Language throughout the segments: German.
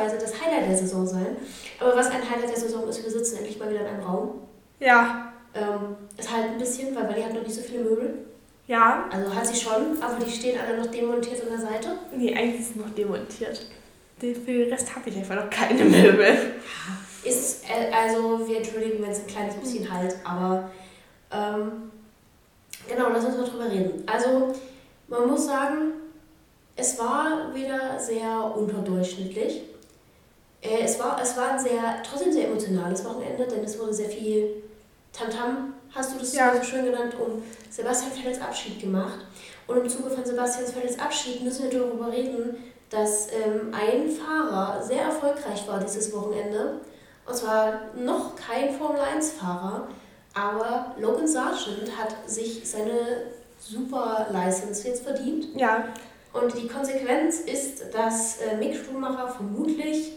idealerweise das Highlight der Saison sein. Aber was ein Highlight der Saison ist, wir sitzen endlich mal wieder in einem Raum. Ja. Ähm, ist halt ein bisschen, weil Wally hat noch nicht so viele Möbel. Ja. Also hat sie schon, aber die stehen alle noch demontiert an der Seite. Nee, eigentlich ist es noch demontiert. Den, für den Rest habe ich einfach noch keine Möbel. Ist, äh, also wir entschuldigen, wenn es ein kleines bisschen halt, aber ähm, genau, lass uns mal drüber reden. Also man muss sagen, es war wieder sehr unterdurchschnittlich. Äh, es, war, es war ein sehr, trotzdem sehr emotionales Wochenende, denn es wurde sehr viel Tamtam, hast du das Ja. so schön genannt, um Sebastian Vettels Abschied gemacht. Und im Zuge von Sebastian Vettels Abschied müssen wir darüber reden, dass ähm, ein Fahrer sehr erfolgreich war dieses Wochenende. Und zwar noch kein Formel-1-Fahrer, aber Logan Sargent hat sich seine Super-License jetzt verdient. Ja. Und die Konsequenz ist, dass äh, Mick Schumacher vermutlich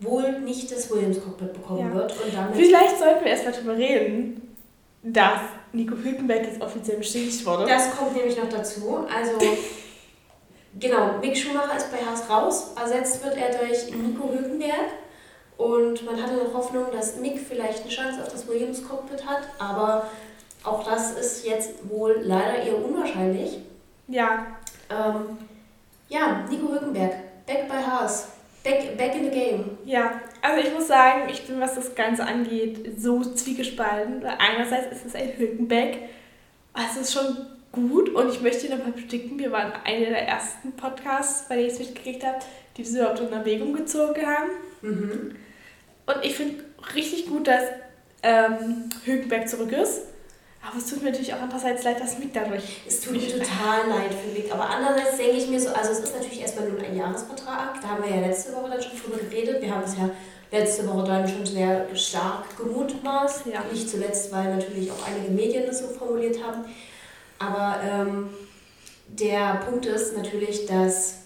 wohl nicht das Williams-Cockpit bekommen Ja. wird. Und damit Vielleicht sollten wir erstmal darüber reden, dass Nico Hülkenberg jetzt offiziell bestätigt wurde. Das kommt nämlich noch dazu. Also, genau, Mick Schumacher ist bei Haas raus. Ersetzt wird er durch Nico Hülkenberg. Und man hatte noch Hoffnung, dass Mick vielleicht eine Chance auf das Williams-Cockpit hat. Aber auch das ist jetzt wohl leider eher unwahrscheinlich. Ja. Ähm, ja, Nico Hülkenberg, back bei Haas. Back, back in the game. Ja, also ich muss sagen, ich bin, was das Ganze angeht, so zwiegespalten. Einerseits ist es ein Hülkenberg, es ist schon gut und ich möchte nochmal bestätigen, wir waren einer der ersten Podcasts, bei denen ich es mitgekriegt habe, die das überhaupt in Erwägung gezogen haben. Mhm. Und ich finde richtig gut, dass ähm, Hülkenberg zurück ist. Aber es tut mir natürlich auch andererseits leid, dass Mick dadurch. Es tut mir total leid für Mick. Aber andererseits denke ich mir so, also es ist natürlich erstmal nur ein Jahresvertrag. Da haben wir ja letzte Woche dann schon drüber geredet. Wir haben es ja letzte Woche dann schon sehr stark gemutmaßt. Ja. Nicht zuletzt, weil natürlich auch einige Medien das so formuliert haben. Aber ähm, der Punkt ist natürlich, dass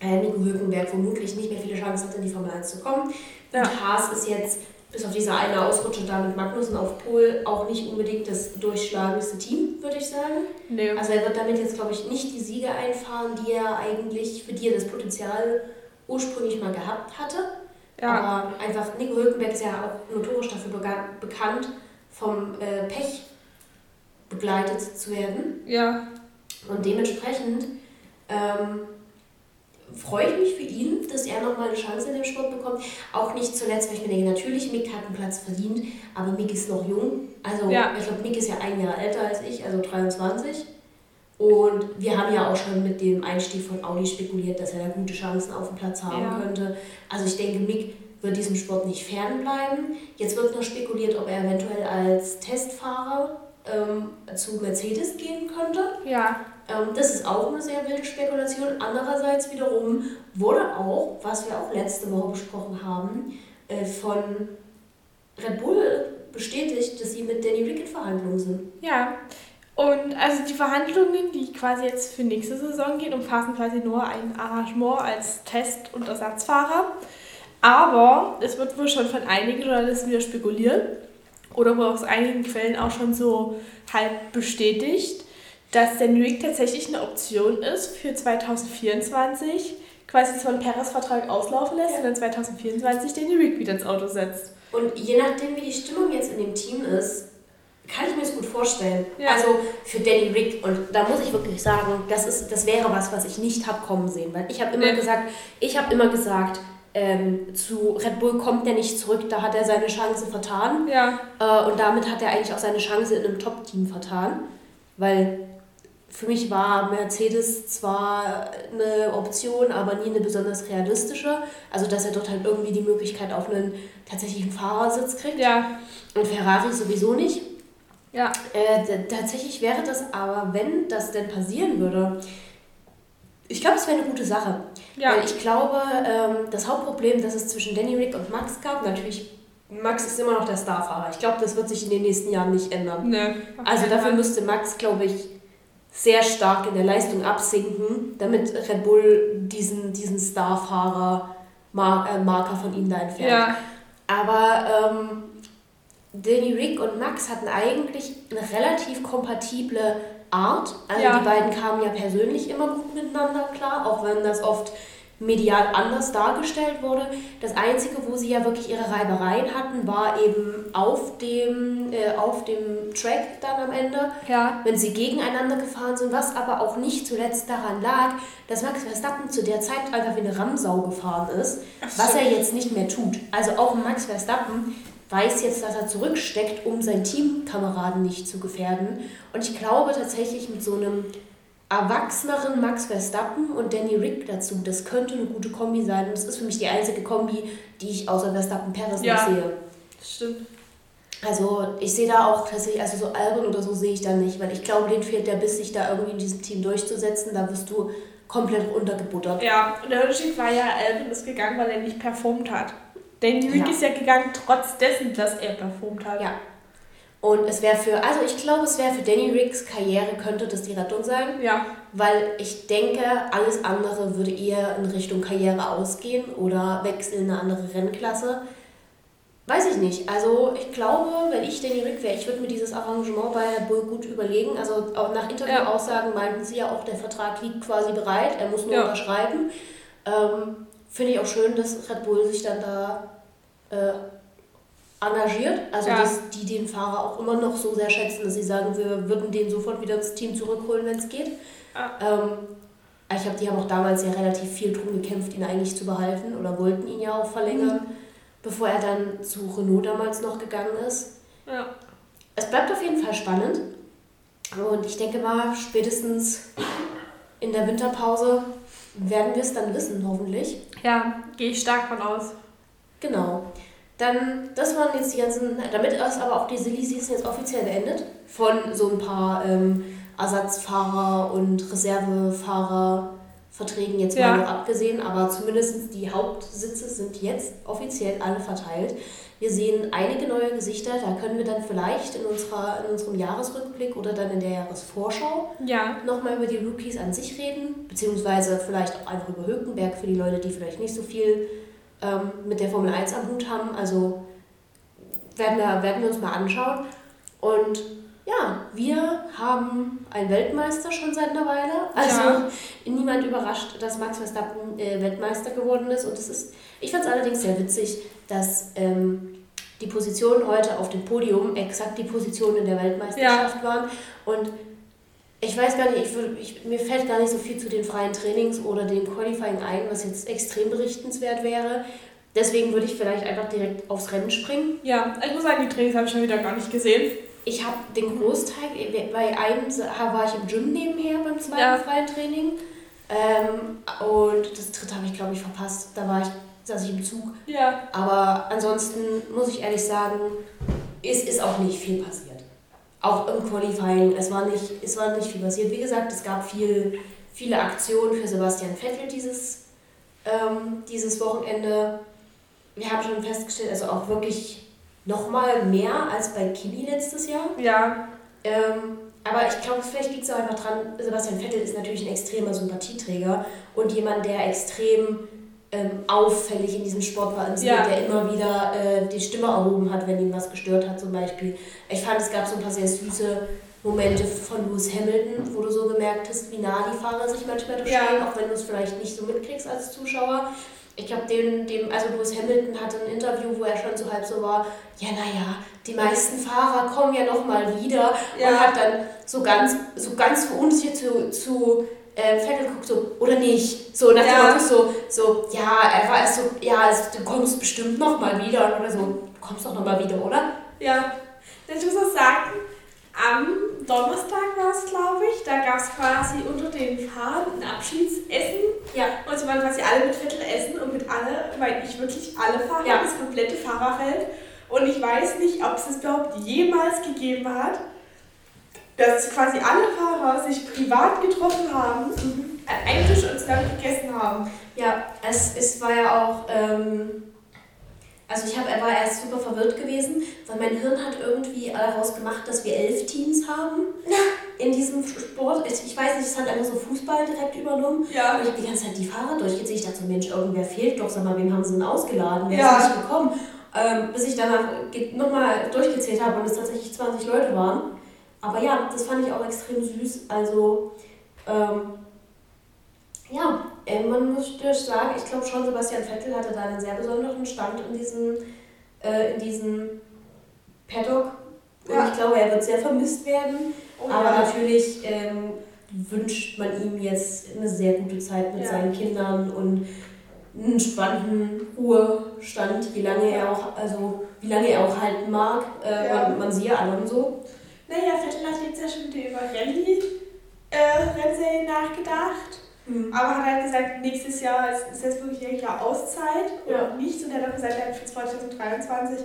äh, Nico Hülkenberg vermutlich nicht mehr viele Chancen hat, in die Formel 1 zu kommen. Ja. Und Haas ist jetzt bis auf diese eine Ausrutsche da mit Magnussen auf Pol auch nicht unbedingt das durchschlagendste Team, würde ich sagen. Nee. Also er wird damit jetzt, glaube ich, nicht die Siege einfahren, die er eigentlich, für die er das Potenzial ursprünglich mal gehabt hatte. Ja. Aber einfach, Nico Hülkenberg ist ja auch notorisch dafür bekannt, vom äh, Pech begleitet zu werden. Ja. Und dementsprechend ähm, freue ich mich für ihn, dass er nochmal eine Chance in dem Sport bekommt. Auch nicht zuletzt, weil ich mir denke, natürlich, Mick hat einen Platz verdient, aber Mick ist noch jung. Also Ja. ich glaube, Mick ist ja ein Jahr älter als ich, also 23. Und wir haben ja auch schon mit dem Einstieg von Audi spekuliert, dass er da gute Chancen auf dem Platz haben Ja. könnte. Also ich denke, Mick wird diesem Sport nicht fernbleiben. Jetzt wird noch spekuliert, ob er eventuell als Testfahrer ähm, zu Mercedes gehen könnte. Ja. Ähm, das ist auch eine sehr wilde Spekulation. Andererseits wiederum wurde auch, was wir auch letzte Woche besprochen haben, äh, von Red Bull bestätigt, dass sie mit Danny Rick in Verhandlungen sind. Ja. Und also die Verhandlungen, die quasi jetzt für nächste Saison gehen, umfassen quasi nur ein Arrangement als Test- und Ersatzfahrer. Aber es wird wohl schon von einigen Journalisten wieder spekuliert oder wohl aus einigen Quellen auch schon so halb bestätigt, dass der Rick tatsächlich eine Option ist für 2024, quasi zwar einen Perez-Vertrag auslaufen lässt Ja. und dann 2024 den Rick wieder ins Auto setzt. Und je nachdem, wie die Stimmung jetzt in dem Team ist, kann ich mir das gut vorstellen. Ja. Also für Danny Rick, und da muss ich wirklich sagen, das, ist, das wäre was, was ich nicht habe kommen sehen. Weil ich habe immer Nee. gesagt, ich habe immer gesagt, ähm, zu Red Bull kommt er nicht zurück, da hat er seine Chance vertan. Ja. Äh, und damit hat er eigentlich auch seine Chance in einem Top-Team vertan. Weil für mich war Mercedes zwar eine Option, aber nie eine besonders realistische. Also, dass er dort halt irgendwie die Möglichkeit auf einen tatsächlichen Fahrersitz kriegt. Ja. Und Ferrari sowieso nicht. Ja. Äh, tatsächlich wäre das aber, wenn das denn passieren würde, ich glaube, es wäre eine gute Sache. Ja. Weil ich glaube, ähm, das Hauptproblem, das es zwischen Danny Rick und Max gab, natürlich Max ist immer noch der Starfahrer. Ich glaube, das wird sich in den nächsten Jahren nicht ändern. Nee, also dafür müsste Max, glaube ich, sehr stark in der Leistung absinken, damit Red Bull diesen, diesen Starfahrer-Marker von ihm da entfernt. Ja. Aber ähm, Danny Rick und Max hatten eigentlich eine relativ kompatible Art. Also ja. die beiden kamen ja persönlich immer gut miteinander klar, auch wenn das oft medial anders dargestellt wurde. Das Einzige, wo sie ja wirklich ihre Reibereien hatten, war eben auf dem, äh, auf dem Track dann am Ende, ja. wenn sie gegeneinander gefahren sind, was aber auch nicht zuletzt daran lag, dass Max Verstappen zu der Zeit einfach wie eine Ramsau gefahren ist, so. was er jetzt nicht mehr tut. Also auch Max Verstappen weiß jetzt, dass er zurücksteckt, um seinen Teamkameraden nicht zu gefährden. Und ich glaube tatsächlich mit so einem erwachseneren Max Verstappen und Danny Rick dazu. Das könnte eine gute Kombi sein. Und das ist für mich die einzige Kombi, die ich außer Verstappen Perez ja, noch sehe. Stimmt. Also ich sehe da auch tatsächlich, also so Albon oder so sehe ich da nicht, weil ich glaube, denen fehlt der Biss, sich da irgendwie in diesem Team durchzusetzen. Da wirst du komplett runtergebuttert. Ja, und der Unterschied war ja, Albon ist gegangen, weil er nicht performt hat. Danny Rick ja. ist ja gegangen, trotz dessen, dass er performt hat. Ja, und es wäre für, also ich glaube, es wäre für Danny Riggs Karriere, könnte das die Rettung sein. Ja. Weil ich denke, alles andere würde eher in Richtung Karriere ausgehen oder wechseln in eine andere Rennklasse. Weiß ich nicht. Also ich glaube, wenn ich Danny Rick wäre, ich würde mir dieses Arrangement bei Bull gut überlegen. Also auch nach Interviewaussagen ja. meinten sie ja auch, der Vertrag liegt quasi bereit, er muss nur ja. unterschreiben. Ähm, Finde ich auch schön, dass Red Bull sich dann da äh, engagiert, also ja. dass die den Fahrer auch immer noch so sehr schätzen, dass sie sagen, wir würden den sofort wieder ins Team zurückholen, wenn es geht. Ja. Ähm, ich glaube, die haben auch damals ja relativ viel drum gekämpft, ihn eigentlich zu behalten oder wollten ihn ja auch verlängern, mhm. bevor er dann zu Renault damals noch gegangen ist. Ja. Es bleibt auf jeden Fall spannend und ich denke mal, spätestens in der Winterpause werden wir es dann wissen, hoffentlich. Ja, gehe ich stark von aus. Genau. Dann, das waren jetzt die ganzen, damit ist aber auch die Silly Season jetzt offiziell beendet. Von so ein paar ähm, Ersatzfahrer und Reservefahrerverträgen jetzt ja. mal noch abgesehen, aber zumindest die Hauptsitze sind jetzt offiziell alle verteilt. Wir sehen einige neue Gesichter, da können wir dann vielleicht in, unserer, in unserem Jahresrückblick oder dann in der Jahresvorschau ja. nochmal über die Rookies an sich reden, beziehungsweise vielleicht auch einfach über Hülkenberg für die Leute, die vielleicht nicht so viel ähm, mit der Formel 1 am Hut haben. Also werden wir, werden wir uns mal anschauen. Und ja, wir haben einen Weltmeister schon seit einer Weile. Also ja. niemand überrascht, dass Max Verstappen äh, Weltmeister geworden ist. Und es ist, ich fand es allerdings sehr witzig, dass ähm, die Positionen heute auf dem Podium exakt die Positionen in der Weltmeisterschaft ja. waren. Und ich weiß gar nicht, ich würd, ich, mir fällt gar nicht so viel zu den freien Trainings oder dem Qualifying ein, was jetzt extrem berichtenswert wäre. Deswegen würde ich vielleicht einfach direkt aufs Rennen springen. Ja, ich muss sagen, die Trainings habe ich schon wieder gar nicht gesehen. Ich habe den Großteil, bei einem war ich im Gym nebenher beim zweiten ja. freien Training. Ähm, und das dritte habe ich, glaube ich, verpasst. Da war ich, saß ich im Zug. Ja. Aber ansonsten muss ich ehrlich sagen, ist, ist auch nicht viel passiert auch im Qualifying, es war nicht, es war nicht viel passiert. Wie gesagt, es gab viel, viele Aktionen für Sebastian Vettel dieses, ähm, dieses Wochenende. Wir haben schon festgestellt, also auch wirklich nochmal mehr als bei Kimi letztes Jahr. Ja. Ähm, aber ich glaube, vielleicht liegt es auch einfach dran, Sebastian Vettel ist natürlich ein extremer Sympathieträger und jemand, der extrem ähm, auffällig in diesem Sport war, ja. der immer wieder äh, die Stimme erhoben hat, wenn ihn was gestört hat zum Beispiel. Ich fand, es gab so ein paar sehr süße Momente von Lewis Hamilton, wo du so gemerkt hast, wie nah die Fahrer sich manchmal durchstehen, ja. auch wenn du es vielleicht nicht so mitkriegst als Zuschauer. Ich glaube, dem, dem, also Lewis Hamilton hatte ein Interview, wo er schon so halb so war, ja, naja, die meisten Fahrer kommen ja noch mal wieder ja. und hat dann so ganz, so ganz verunsichert zu, zu äh, Vettel guckt so, oder nicht? So nach ja. so, so, ja, er war erst so, ja, also, du kommst bestimmt noch mal wieder. Oder so, du kommst doch noch mal wieder, oder? Ja. Ich muss auch sagen, am Donnerstag war es, glaube ich, da gab es quasi unter den Fahrern ein Abschiedsessen. Ja. Und sie waren quasi alle mit Vettel essen und mit alle, weil ich wirklich alle Fahrer, ja. das komplette Fahrerfeld. Und ich weiß nicht, ob es das überhaupt jemals gegeben hat dass quasi alle Fahrer sich privat getroffen haben, mhm. an einem Tisch und zusammen gegessen haben. Ja, es, es war ja auch, ähm, Also ich hab, er war erst super verwirrt gewesen, weil mein Hirn hat irgendwie daraus gemacht, dass wir elf Teams haben in diesem Sport. Ich, ich weiß nicht, es hat einfach so Fußball direkt übernommen. Ja. Und ich habe die ganze Zeit die Fahrer durchgezählt. Ich dachte so, Mensch, irgendwer fehlt doch. Sag mal, wem haben sie denn ausgeladen? Wer Ja. ist nicht gekommen? Ähm, bis ich danach nochmal durchgezählt habe und es tatsächlich 20 Leute waren. Aber ja, das fand ich auch extrem süß. Also, ähm, ja, äh, man muss sagen, ich glaube schon, Sebastian Vettel hatte da einen sehr besonderen Stand in diesem, äh, in diesem Paddock. Und Ja. ich glaube, er wird sehr vermisst werden. Oh, Aber ja. natürlich ähm, wünscht man ihm jetzt eine sehr gute Zeit mit Ja. seinen Kindern und einen spannenden Ruhestand, wie lange er auch, also wie lange er auch halten mag. Äh, Ja. man, man sieht Alonso. Naja, Vettel hat jetzt ja schon wieder über Rallye äh, nachgedacht. Aber hat halt gesagt, nächstes Jahr ist, jetzt wirklich ein Jahr Auszeit Ja. und nichts. Und er hat gesagt, er hat für 2023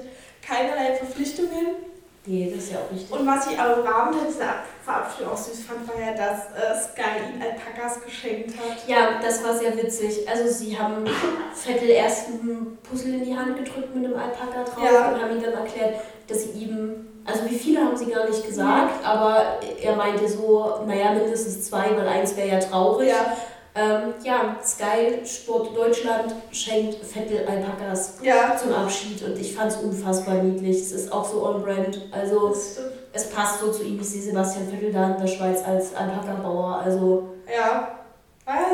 keinerlei Verpflichtungen. Nee, das ist ja auch richtig. Und was ich aber im Rahmen dieser Ab- Verabschiedung auch süß fand, war ja, dass äh, Sky ihn Alpakas geschenkt hat. Ja, das war sehr witzig. Also sie haben Vettel erst ein Puzzle in die Hand gedrückt mit einem Alpaka drauf Ja. und haben ihm dann erklärt, dass sie ihm, also wie viele haben sie gar nicht gesagt, aber er meinte so, naja, mindestens zwei, weil eins wäre ja traurig. Ja, Ähm, ja, Sky Sport Deutschland schenkt Vettel Alpakas ja. zum Abschied und ich fand es unfassbar niedlich. Es ist auch so on-brand. Also es passt so zu ihm. Ich sehe Sebastian Vettel da in der Schweiz als Alpaka-Bauer. Also Ja,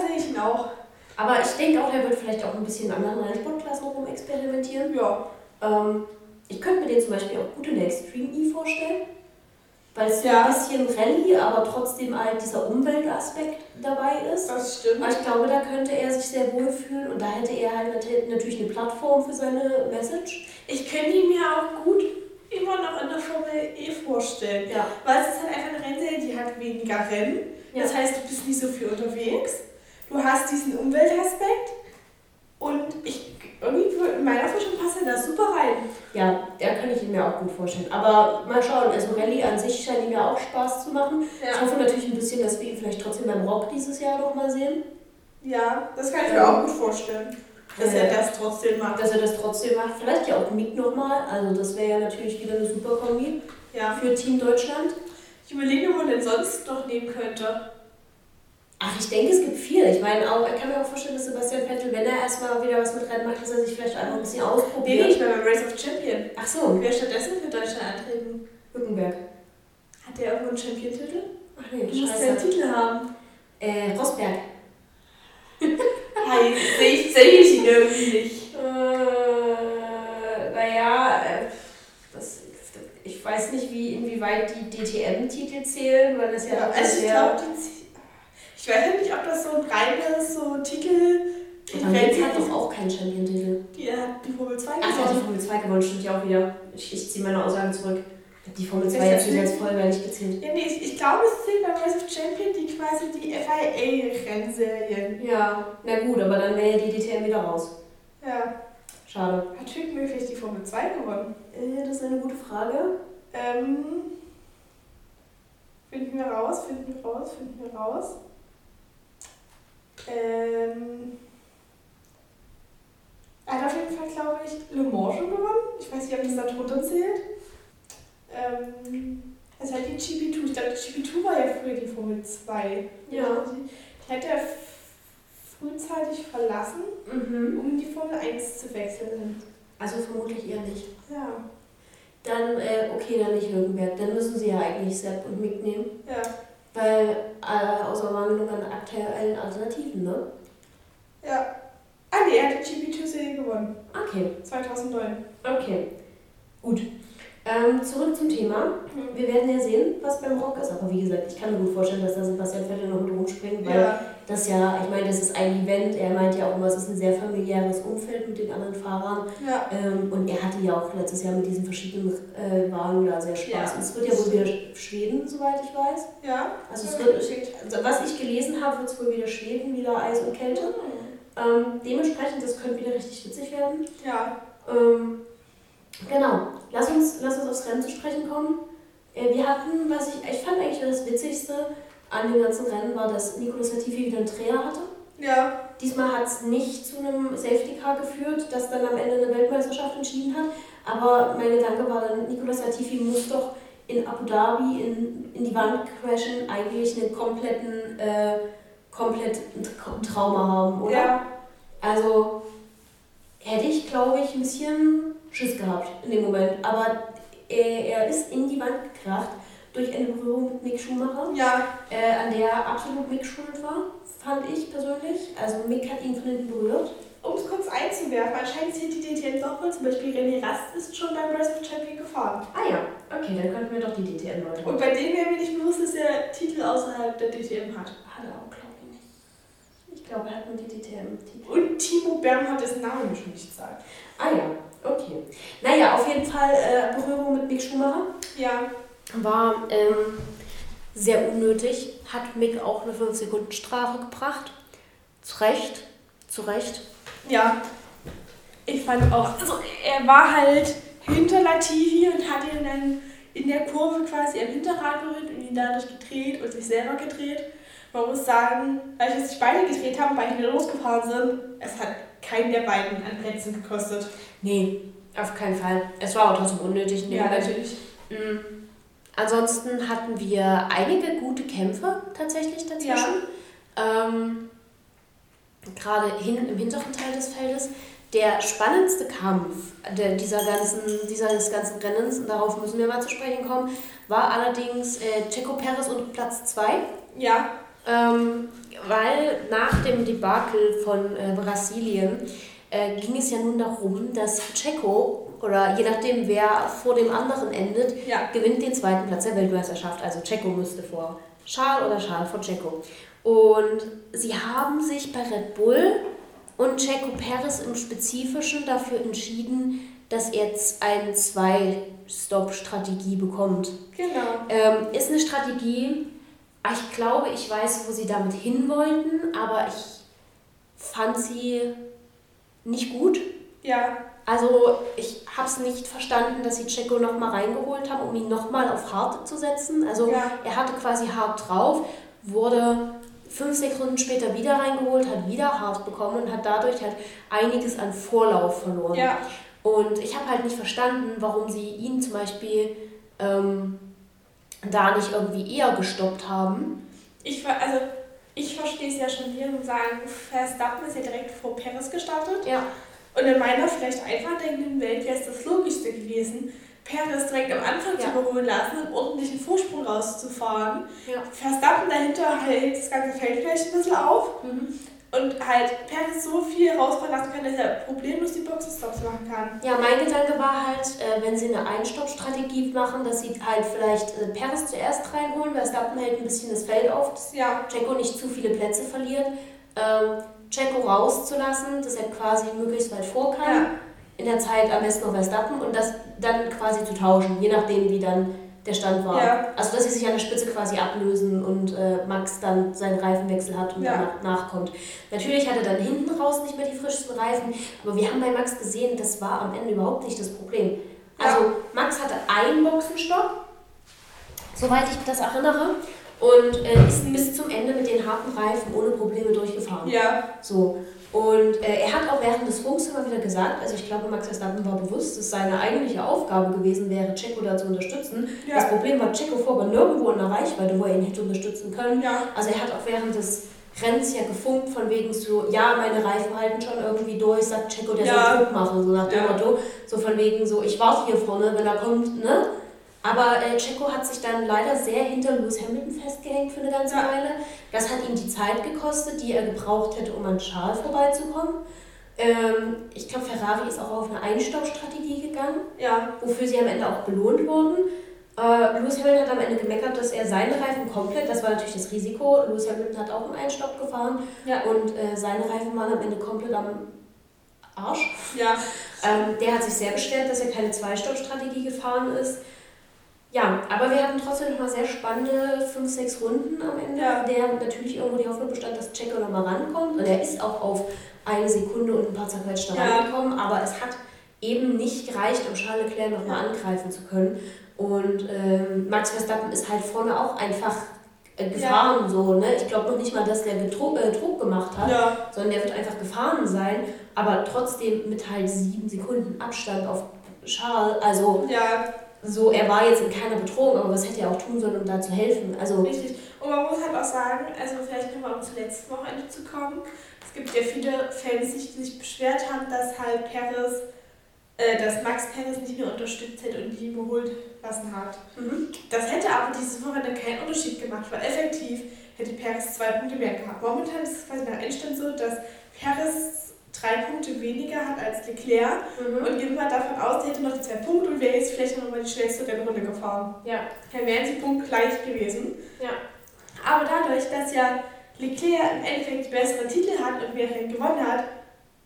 sehe ich ihn auch. Aber ich denke auch, er wird vielleicht auch ein bisschen anderen Rennsportklassen rum experimentieren. Ja, Ähm, ich könnte mir den zum Beispiel auch gut in der Extreme E vorstellen. Weil es so Ja. ein bisschen Rallye, aber trotzdem halt dieser Umweltaspekt dabei ist. das stimmt. Aber ich glaube, da könnte er sich sehr wohl fühlen und da hätte er halt nat- natürlich eine Plattform für seine Message. Ich könnte ihn mir auch gut immer noch in der Formel E vorstellen. Ja. Weil es ist halt einfach eine Rennserie, die hat weniger Rennen. Ja. Das heißt, du bist nicht so viel unterwegs. Du hast diesen Umweltaspekt. Und ich, irgendwie in meiner Vorstellung passt er da super rein. Ja, da kann ich ihn mir auch gut vorstellen. Aber mal schauen, also Rallye an sich scheint ihm ja auch Spaß zu machen. Ich hoffe natürlich ein bisschen, dass wir ihn vielleicht trotzdem beim Rock dieses Jahr nochmal sehen. Ja, das kann ich mir Ja. auch gut vorstellen. Dass Ja. er das trotzdem macht. Dass er das trotzdem macht. Vielleicht ja auch Mick nochmal. Also das wäre ja natürlich wieder eine super Kombi Ja. für Team Deutschland. Ich überlege, wo man denn sonst noch nehmen könnte. Ach, ich denke, es gibt viel. Ich meine, auch, ich kann mir auch vorstellen, dass Sebastian Vettel, wenn er erstmal wieder was mit Rennen macht, dass er sich vielleicht einfach ein bisschen Nee, ausprobiert. nee, ich bin beim Race of Champion. Ach so, Wer stattdessen für Deutschland antreten? Hückenberg. Hat der irgendwo einen Champion-Titel? Ach nee, Du musst ja einen. Titel haben. Äh, Rosberg. Hi, sehe ich, seh ich ihn irgendwie nicht. Äh, naja, äh, das, ich weiß nicht, wie, inwieweit die DTM-Titel zählen, weil das ja, Ja, doch also ich glaube, ich weiß ja nicht, ob das so ein reines so Titel Mick hat doch auch keinen Champion-Titel. Die hat die Formel 2 Ach, der hat die gewonnen. Formel 2 gewonnen, stimmt ja auch wieder. Ich, ich ziehe meine Aussagen zurück. Die Formel 2 Ist jetzt nicht als nicht- vollwertig gezählt. Ja, nee, ich, ich glaube, es zählt beim Race of Champion die quasi die FIA-Rennserien. Ja, na gut, aber dann wäre ja die DTM wieder raus. Ja. Schade. Hat Hülkenberg vielleicht die Formel 2 gewonnen? Äh, das ist eine gute Frage. Ähm, finden wir raus, finden wir raus, finden wir raus. Ähm, er hat auf jeden Fall, glaube ich, Le Mans schon gewonnen. Ich weiß nicht, ob das da drunter zählt. Ähm, es hat die GP2. Ich glaube, die GP2 war ja früher die Formel 2. Ja. Die, die hat er frühzeitig verlassen, Mhm. um die Formel 1 zu wechseln. Also vermutlich eher nicht. Ja, Dann, äh, okay, dann nicht Hülkenberg. Dann müssen sie ja eigentlich Sepp und Mick nehmen. ja. Weil, äh, außer Mangelung an aktuellen Alternativen, ne? Ja. Ah nee, er hat die GP2-Serie gewonnen. Okay, 2009. okay. Gut. Ähm, zurück zum Thema. Wir werden ja sehen, was beim Rock ist. Aber wie gesagt, ich kann mir gut vorstellen, dass da Sebastian Vettel noch mit rumspringt, weil Ja. das ja, ich meine, das ist ein Event. Er meint ja auch immer, es ist ein sehr familiäres Umfeld mit den anderen Fahrern. Ja. Ähm, und er hatte ja auch letztes Jahr mit diesen verschiedenen äh, Wagen da sehr Spaß. Ja. Und es wird ja wohl wieder Schweden, soweit ich weiß. Ja. Also, es wird, also was ich gelesen habe, wird es wohl wieder Schweden, wieder Eis und Kälte. Mhm. Ähm, dementsprechend, das könnte wieder richtig witzig werden. Ja. Ähm, genau, lass uns, lass uns aufs Rennen zu sprechen kommen. Äh, wir hatten, was ich, ich fand eigentlich das Witzigste an dem ganzen Rennen war, dass Nicolas Latifi wieder einen Dreher hatte. Ja. diesmal hat es nicht zu einem Safety Car geführt, das dann am Ende eine Weltmeisterschaft entschieden hat. Aber mein Gedanke war dann, Nicolas Latifi muss doch in Abu Dhabi in, in die Wand crashen, eigentlich einen kompletten, äh, komplett Trauma haben, oder? Ja. Also hätte ich, glaube ich, ein bisschen Schiss gehabt in dem Moment. Aber er, er ist in die Wand gekracht durch eine Berührung mit Mick Schumacher, ja. äh, an der absolut Mick schuld war, fand ich persönlich. Also Mick hat ihn von hinten berührt. Um es kurz einzuwerfen, anscheinend sind die DTM doch mal, zum Beispiel René Rast ist schon beim Race of Champion gefahren. Ah ja, okay, dann könnten wir doch die DTM-Leute. Und bei denen wäre mir nicht bewusst, dass er Titel außerhalb der DTM hat. Hat er auch, glaube ich nicht. Ich glaube, er hat nur die DTM-Titel. Und Timo Bernhard, dessen Name mir schon nicht sagt. Ah ja, okay. Naja, auf jeden Fall äh, Berührung mit Mick Schumacher. Ja. War ähm, sehr unnötig. Hat Mick auch eine 5-Sekunden-Strafe gebracht. Zu Recht. Zu Recht. Ja. Ich fand auch, also er war halt hinter Latifi und hat ihn dann in der Kurve quasi am Hinterrad berührt und ihn dadurch gedreht und sich selber gedreht. Man muss sagen, als wir sich beide gedreht haben, weil wir losgefahren sind, es hat keinen der beiden an Plätzen gekostet. Nee, auf keinen Fall. Es war auch trotzdem unnötig. Ja, natürlich. Mhm. Ansonsten hatten wir einige gute Kämpfe tatsächlich dazwischen. Ja. Ähm, gerade hin, im hinteren Teil des Feldes. Der spannendste Kampf der, dieser ganzen, dieses ganzen Rennens, und darauf müssen wir mal zu sprechen kommen, war allerdings äh, Checo Perez und Platz 2. Ja. Ähm, weil nach dem Debakel von äh, Brasilien äh, ging es ja nun darum, dass Checo, oder je nachdem wer vor dem anderen endet, ja. gewinnt den zweiten Platz der Weltmeisterschaft. Also Checo müsste vor Charles oder Charles vor Checo. Und sie haben sich bei Red Bull und Checo Perez im Spezifischen dafür entschieden, dass er jetzt eine Zwei-Stop-Strategie bekommt. Genau. Ähm, ist eine Strategie, ich glaube, ich weiß, wo sie damit hin wollten, aber ich fand sie nicht gut. Ja. Also ich habe es nicht verstanden, dass sie Checo nochmal reingeholt haben, um ihn nochmal auf hart zu setzen. Also ja. er hatte quasi hart drauf, wurde fünf, sechs Runden später wieder reingeholt, hat wieder hart bekommen und hat dadurch halt einiges an Vorlauf verloren. Ja. Und ich habe halt nicht verstanden, warum sie ihn zum Beispiel ähm, da nicht irgendwie eher gestoppt haben. Ich also ich verstehe es ja schon hier und sagen, Verstappen ist ja direkt vor Perez gestartet. Ja. Und in meiner vielleicht einfach denkenden Welt wäre es das Logischste gewesen, Perez direkt am Anfang ja. zu überholen lassen und ordentlichen Vorsprung rauszufahren. Ja. Verstappen dahinter hält das ganze Feld vielleicht ein bisschen auf. Mhm. Und halt Perez so viel rausfahren lassen kann, dass er problemlos die Boxenstops machen kann. Ja, mein Gedanke war halt, äh, wenn sie eine Einstoppstrategie machen, dass sie halt vielleicht äh, Perez zuerst reinholen, Verstappen hält ein bisschen das Feld auf, dass ja. Checo nicht zu viele Plätze verliert. Ähm, Checo rauszulassen, dass er quasi möglichst weit vor kann. Ja in der Zeit am besten noch Verstappen und das dann quasi zu tauschen, je nachdem, wie dann der Stand war. Ja. Also, dass sie sich an der Spitze quasi ablösen und äh, Max dann seinen Reifenwechsel hat und ja. danach nachkommt. Natürlich hat er dann hinten raus nicht mehr die frischesten Reifen, aber wir haben bei Max gesehen, das war am Ende überhaupt nicht das Problem. Also, ja. Max hatte einen Boxenstopp, soweit ich das erinnere, und äh, ist bis zum Ende mit den harten Reifen ohne Probleme durchgefahren. Ja. So. Und äh, er hat auch während des Funks immer wieder gesagt, also ich glaube, Max Verstappen war bewusst, dass seine eigentliche Aufgabe gewesen wäre, Checo da zu unterstützen. Ja. Das Problem war, Checo fuhr aber nirgendwo in der Reichweite, wo er ihn hätte unterstützen können. Ja. Also er hat auch während des Renns ja gefunkt, von wegen so, ja, meine Reifen halten schon irgendwie durch, sagt Checo, der ja. soll Druck machen, so nach dem. Motto. So von wegen so, ich warte hier vorne, wenn er kommt, ne? Aber äh, Checo hat sich dann leider sehr hinter Lewis Hamilton festgehängt für eine ganze ja. Weile. Das hat ihm die Zeit gekostet, die er gebraucht hätte, um an Charles vorbeizukommen. Ähm, ich glaube, Ferrari ist auch auf eine Einstoppstrategie gegangen, ja. wofür sie am Ende auch belohnt wurden. Äh, Lewis Hamilton hat am Ende gemeckert, dass er seine Reifen komplett, das war natürlich das Risiko, Lewis Hamilton hat auch im Einstopp gefahren ja. und äh, seine Reifen waren am Ende komplett am Arsch. Ja. Ähm, der hat sich sehr beschwert, dass er keine Zwei-Stopp-Strategie gefahren ist. Ja, aber wir hatten trotzdem nochmal sehr spannende 5, 6 Runden am Ende, ja. der natürlich irgendwo die Hoffnung bestand, dass Checo nochmal rankommt. Und er ist auch auf eine Sekunde und ein paar zerquetschte ja. rangekommen, aber es hat eben nicht gereicht, um Charles Leclerc nochmal angreifen zu können. Und ähm, Max Verstappen ist halt vorne auch einfach äh, gefahren, ja. so, ne? Ich glaube noch nicht mal, dass der Druck, äh, Druck gemacht hat, ja. sondern der wird einfach gefahren sein, aber trotzdem mit halt sieben Sekunden Abstand auf Charles, also ja. So, er war jetzt in keiner Bedrohung, aber was hätte er auch tun sollen, um da zu helfen? Also, Richtig. Und man muss halt auch sagen, also vielleicht nochmal um zum letzten Wochenende zu kommen, es gibt ja viele Fans, die sich beschwert haben, dass halt Paris äh, dass Max Perez nicht mehr unterstützt hätte und die überholt lassen hat. Mhm. Das hätte aber dieses Wochenende keinen Unterschied gemacht, weil effektiv hätte Perez zwei Punkte mehr gehabt. Momentan ist es quasi nach Endstand so, dass Perez drei Punkte weniger hat als Leclerc mhm. und gehen wir davon aus, er hätte noch die zwei Punkte und wäre jetzt vielleicht noch mal die schnellste Rennrunde gefahren. Ja. Dann wären sie punktgleich gewesen. Ja. Aber dadurch, dass ja Leclerc im Endeffekt die besseren Titel hat und mehr Rennen gewonnen hat,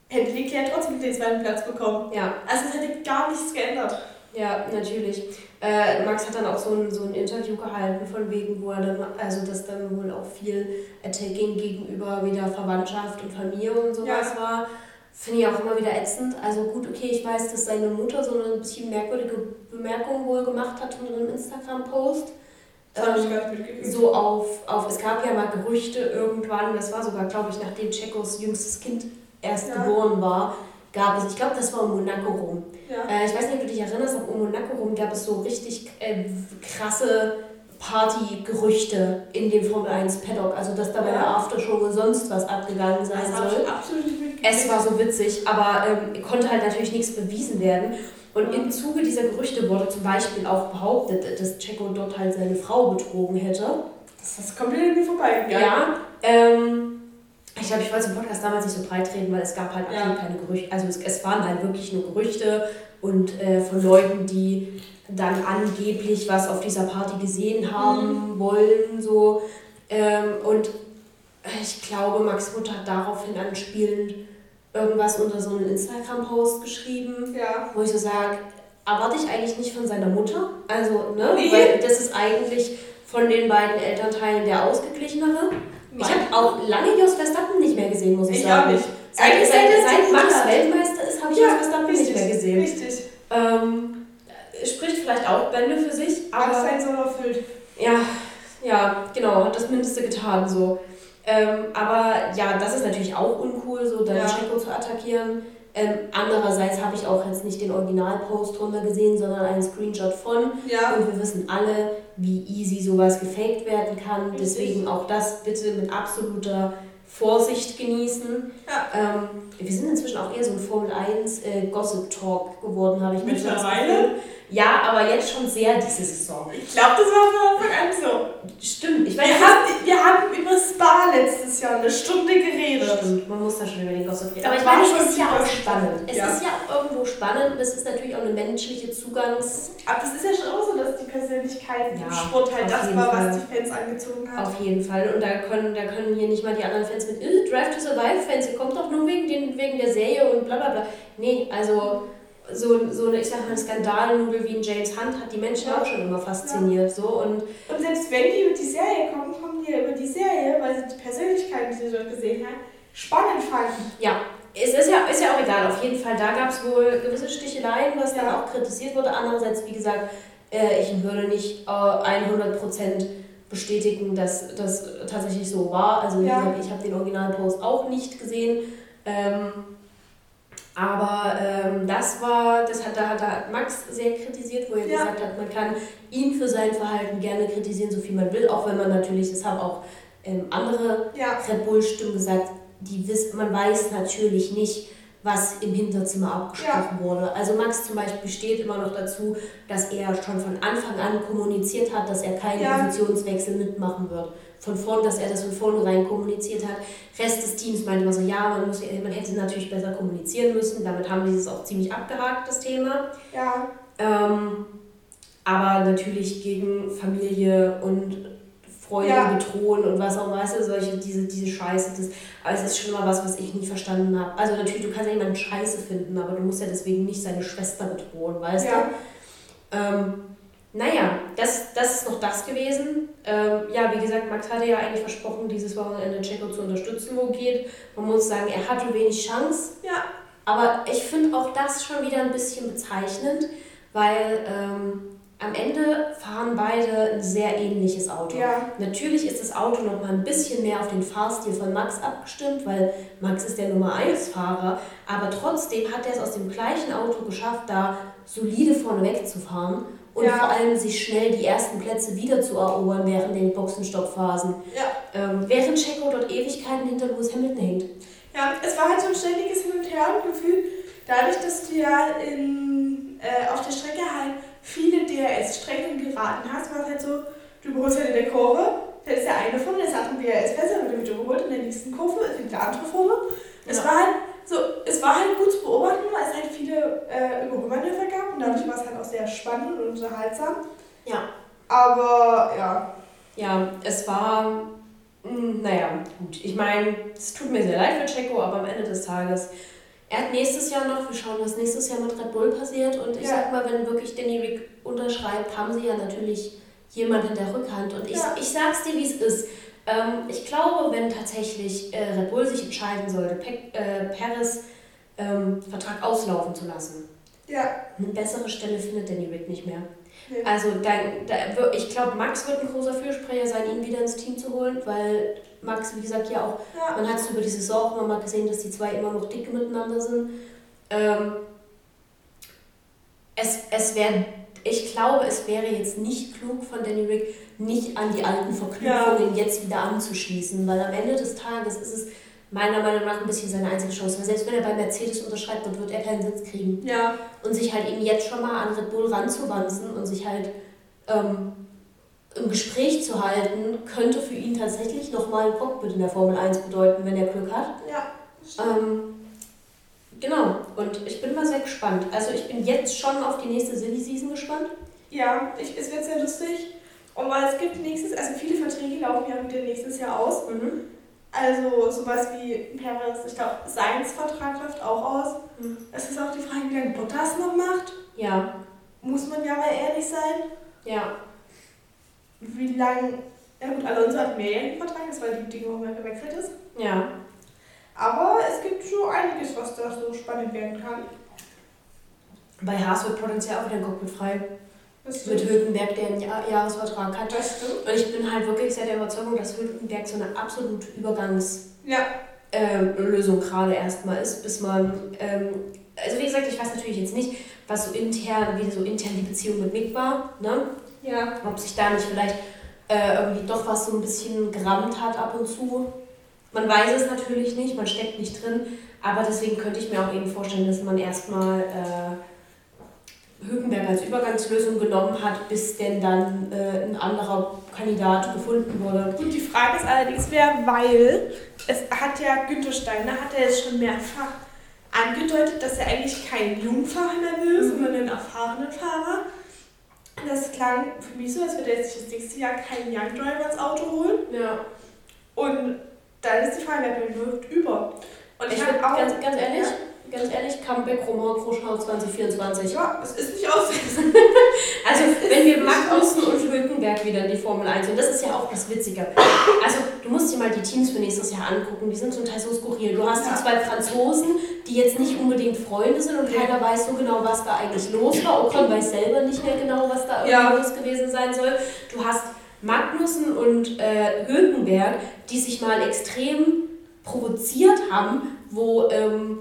hätte Leclerc trotzdem den zweiten Platz bekommen. Ja. Also es hätte gar nichts geändert. Ja, natürlich. Äh, Max hat dann auch so ein, so ein Interview gehalten, von wegen, wo er dann, also dass dann wohl auch viel Attacking gegenüber wieder Verwandtschaft und Familie und sowas ja. war. Finde ich auch immer wieder ätzend. Also gut, okay, ich weiß, dass seine Mutter so eine bisschen merkwürdige Bemerkung wohl gemacht hat unter einem Instagram-Post. Ähm, so auf, auf, es gab ja mal Gerüchte irgendwann, das war sogar, glaube ich, nachdem Checos jüngstes Kind erst ja. geboren war, gab es, ich glaube, das war um Monaco rum. Ja. Äh, ich weiß nicht, ob du dich erinnerst, aber um Monaco rum gab es so richtig äh, krasse Partygerüchte in dem Formel 1 Paddock. Also, dass da bei der Aftershow sonst was abgegangen sein das soll. Es war so witzig, aber ähm, konnte halt natürlich nichts bewiesen werden. Und im Zuge dieser Gerüchte wurde zum Beispiel auch behauptet, dass Checo dort halt seine Frau betrogen hätte. Das ist komplett an mir vorbei. Ja, ähm, ich glaube, ich wollte den Podcast damals nicht so breit reden, weil es gab halt ja. keine Gerüchte. Also es, es waren halt wirklich nur Gerüchte und äh, von Leuten, die dann angeblich was auf dieser Party gesehen haben mhm. wollen. So. Ähm, und ich glaube, Max Mutter hat daraufhin anspielend irgendwas unter so einen Instagram-Post geschrieben, ja. wo ich so sage, erwarte ich eigentlich nicht von seiner Mutter. Also, ne? Nee. Weil das ist eigentlich von den beiden Elternteilen der ausgeglichenere. Ich habe auch lange Jos Verstappen nicht mehr gesehen, muss ich, ich sagen. Auch nicht. Seit, seit, seit Max Weltmeister ist, habe ich ja, Jos Verstappen richtig, nicht mehr gesehen. Richtig. Ähm, spricht vielleicht auch Bände für sich, aber. Max sein Soll erfüllt. Ja, ja, genau, hat das Mindeste getan, so. Ähm, aber ja, das ist natürlich auch uncool, so dann ja. Checo zu attackieren. Ähm, andererseits habe ich auch jetzt nicht den Originalpost drunter gesehen, sondern einen Screenshot von. Ja. Und wir wissen alle, wie easy sowas gefaked werden kann. Richtig. Deswegen auch das bitte mit absoluter Vorsicht genießen. Ja. Ähm, wir sind inzwischen auch eher so ein Formel 1 äh, Gossip Talk geworden, habe ich Mittlerweile? Ja, aber jetzt schon sehr diese Saison. Ich glaube, das war von Anfang an so. Stimmt. Ich weiß, wir, haben, wir haben über Spa letztes Jahr eine Stunde geredet. Stimmt, man muss da schon über den Gossip reden. Aber ich meine, es ist ja auch spannend. Es ja. ist ja auch irgendwo spannend und es ist natürlich auch eine menschliche Zugangs... Aber es ist ja schon auch so, dass die Persönlichkeit ja, im Sport halt das war, Fall. was die Fans angezogen hat. Auf jeden Fall. Und da können, da können hier nicht mal die anderen Fans mit äh, Drive to Survive Fans, ihr kommt doch nur wegen, den, wegen der Serie und bla bla bla. Nee, also so, so eine, ich sag mal, Skandalnudel wie ein James Hunt hat die Menschen ja. auch schon immer fasziniert. Ja. So, und, und selbst wenn die über die Serie kommen, kommen die über die Serie, weil sie die Persönlichkeiten, die sie dort gesehen haben, spannend fanden. Ja, es ist ja, ist ja auch egal. Auf jeden Fall, da gab es wohl gewisse Sticheleien, was ja. dann auch kritisiert wurde. Andererseits, wie gesagt, äh, ich würde nicht äh, 100% bestätigen, dass das tatsächlich so war. Also, wie ja. gesagt, ich habe den Originalpost auch nicht gesehen. Ähm, aber ähm, das war, das hat, da hat Max sehr kritisiert, wo er ja. gesagt hat, man kann ihn für sein Verhalten gerne kritisieren, so viel man will, auch wenn man natürlich, das haben auch ähm, andere ja. Red Bull-Stimmen gesagt, die wiss, man weiß natürlich nicht, was im Hinterzimmer abgesprochen ja. wurde. Also Max zum Beispiel steht immer noch dazu, dass er schon von Anfang an kommuniziert hat, dass er keinen ja. Positionswechsel mitmachen wird von vorn, dass er das von vornherein kommuniziert hat. Rest des Teams meinte immer so, ja, man, muss, man hätte natürlich besser kommunizieren müssen. Damit haben die es auch ziemlich abgehakt, das Thema. Ja. Ähm, aber natürlich gegen Familie und Freunde ja. bedrohen und was auch weißt du, solche, diese, diese Scheiße. Das, aber es ist schon mal was, was ich nie verstanden habe. Also natürlich, du kannst ja jemanden scheiße finden, aber du musst ja deswegen nicht seine Schwester bedrohen, weißt ja. du? Ähm, naja, das, das ist noch das gewesen. Ähm, ja, wie gesagt, Max hatte ja eigentlich versprochen, dieses Wochenende Checo zu unterstützen, wo geht. Man muss sagen, er hatte wenig Chance. Ja. Aber ich finde auch das schon wieder ein bisschen bezeichnend, weil ähm, am Ende fahren beide ein sehr ähnliches Auto. Ja. Natürlich ist das Auto noch mal ein bisschen mehr auf den Fahrstil von Max abgestimmt, weil Max ist der Nummer 1 Fahrer, aber trotzdem hat er es aus dem gleichen Auto geschafft, da solide vorne wegzufahren und Ja. vor allem sich schnell die ersten Plätze wieder zu erobern während den Boxenstoppphasen. Ja. Ähm, während Checo dort Ewigkeiten hinter Lewis Hamilton hängt. Ja, es war halt so ein ständiges Hin und Her und Gefühl, dadurch, dass du ja in, äh, auf der Strecke halt viele DRS-Strecken geraten hast, war es halt so, du überholst halt in der Kurve, da ist der eine vorne, der sagt, DRS besser, wird wieder überholt, in der nächsten Kurve ist der andere vorne. Es Ja. war halt so, es war halt gut zu beobachten, weil es halt viele äh, Überholmanöver gab und dadurch war es halt auch sehr spannend und unterhaltsam. Ja. Aber ja, Ja, es war, mh, naja, gut. Ich meine, es tut mir sehr leid für Checo, aber am Ende des Tages, er hat nächstes Jahr noch, wir schauen, was nächstes Jahr mit Red Bull passiert. Und ich Ja. sag mal, wenn wirklich Danny Rick unterschreibt, haben sie ja natürlich jemand in der Rückhand. Und ich, Ja. ich sag's dir, wie es ist. Ähm, ich glaube, wenn tatsächlich äh, Red Bull sich entscheiden sollte, Pe äh, Perez ähm, Vertrag auslaufen zu lassen, ja, eine bessere Stelle findet Danny Rick nicht mehr. Nee. Also dann, da, ich glaube, Max wird ein großer Fürsprecher sein, ihn wieder ins Team zu holen, weil Max, wie gesagt, ja auch, ja, man hat es über die Saison auch immer mal gesehen, dass die zwei immer noch dicke miteinander sind. Ähm, es es wäre, ich glaube, es wäre jetzt nicht klug von Danny Rick, nicht an die alten Verknüpfungen jetzt wieder anzuschließen, weil am Ende des Tages ist es meiner Meinung nach ein bisschen seine einzige Chance, weil selbst wenn er bei Mercedes unterschreibt, dann wird er keinen Sitz kriegen ja, und sich halt eben jetzt schon mal an Red Bull ranzuwanzen und sich halt ähm, im Gespräch zu halten, könnte für ihn tatsächlich nochmal ein Cockpit in der Formel 1 bedeuten, wenn er Glück hat. ja. stimmt. Ähm, genau, und ich bin mal sehr gespannt. Also ich bin jetzt schon auf die nächste Silly Season gespannt. Ja, ich, es wird sehr lustig. Und weil es gibt nächstes, also viele Verträge laufen ja wieder nächstes Jahr aus. Also sowas wie Perez, ich glaube, Seins Vertrag läuft auch aus. Mhm. Es ist auch die Frage, wie lange Bottas noch macht. Ja, Muss man ja mal ehrlich sein. ja, Wie lang. Ja gut, Alonso hat mehrjährigen Vertrag, das war die Bedingung, warum er gewechselt ist. ja. Aber es gibt schon einiges, was da so spannend werden kann. Bei Haas wird potenziell auch wieder ein Cockpit frei. Das Mit. Hülkenberg, der einen Ja- Jahresvertrag hat. Das stimmt. Und ich bin halt wirklich sehr der Überzeugung, dass Hülkenberg so eine absolute Übergangs- Ja, Lösung gerade erstmal ist, bis man, ähm, also wie gesagt, ich weiß natürlich jetzt nicht, was so intern, wie so intern die Beziehung mit Mick war, ne? ja. ob sich da nicht vielleicht äh, irgendwie doch was so ein bisschen gerammt hat ab und zu. Man weiß es natürlich nicht, man steckt nicht drin, aber deswegen könnte ich mir auch eben vorstellen, dass man erstmal äh, Hülkenberg als Übergangslösung genommen hat, bis denn dann äh, ein anderer Kandidat gefunden wurde. Und die Frage ist allerdings, wer, weil es hat ja Günther Steiner hat er jetzt schon mehrfach angedeutet, dass er eigentlich keinen Jungfahrer mehr will, Mhm. sondern einen erfahrenen Fahrer. Das klang für mich so, als würde er sich das nächste Jahr keinen Young Driver ins Auto holen. Ja. Und dann ist die Frage, wer läuft über. Und Ich ich habe auch. ganz, ganz ehrlich, Ja, ganz ehrlich, Comeback Roman Kruschau 2024. ja, es ist nicht auszuschließen. Also, wenn wir Magnussen und Hülkenberg wieder in die Formel 1 und das ist ja auch das Witzige. Also, du musst dir mal die Teams für nächstes Jahr angucken, die sind zum Teil so skurril. Du hast Ja. die zwei Franzosen, die jetzt nicht unbedingt Freunde sind und keiner weiß so genau, was da eigentlich los war. Ocon weiß selber nicht mehr genau, was da irgendwie Ja. los gewesen sein soll. Du hast Magnussen und äh, Hülkenberg, die sich mal extrem provoziert haben, wo ähm,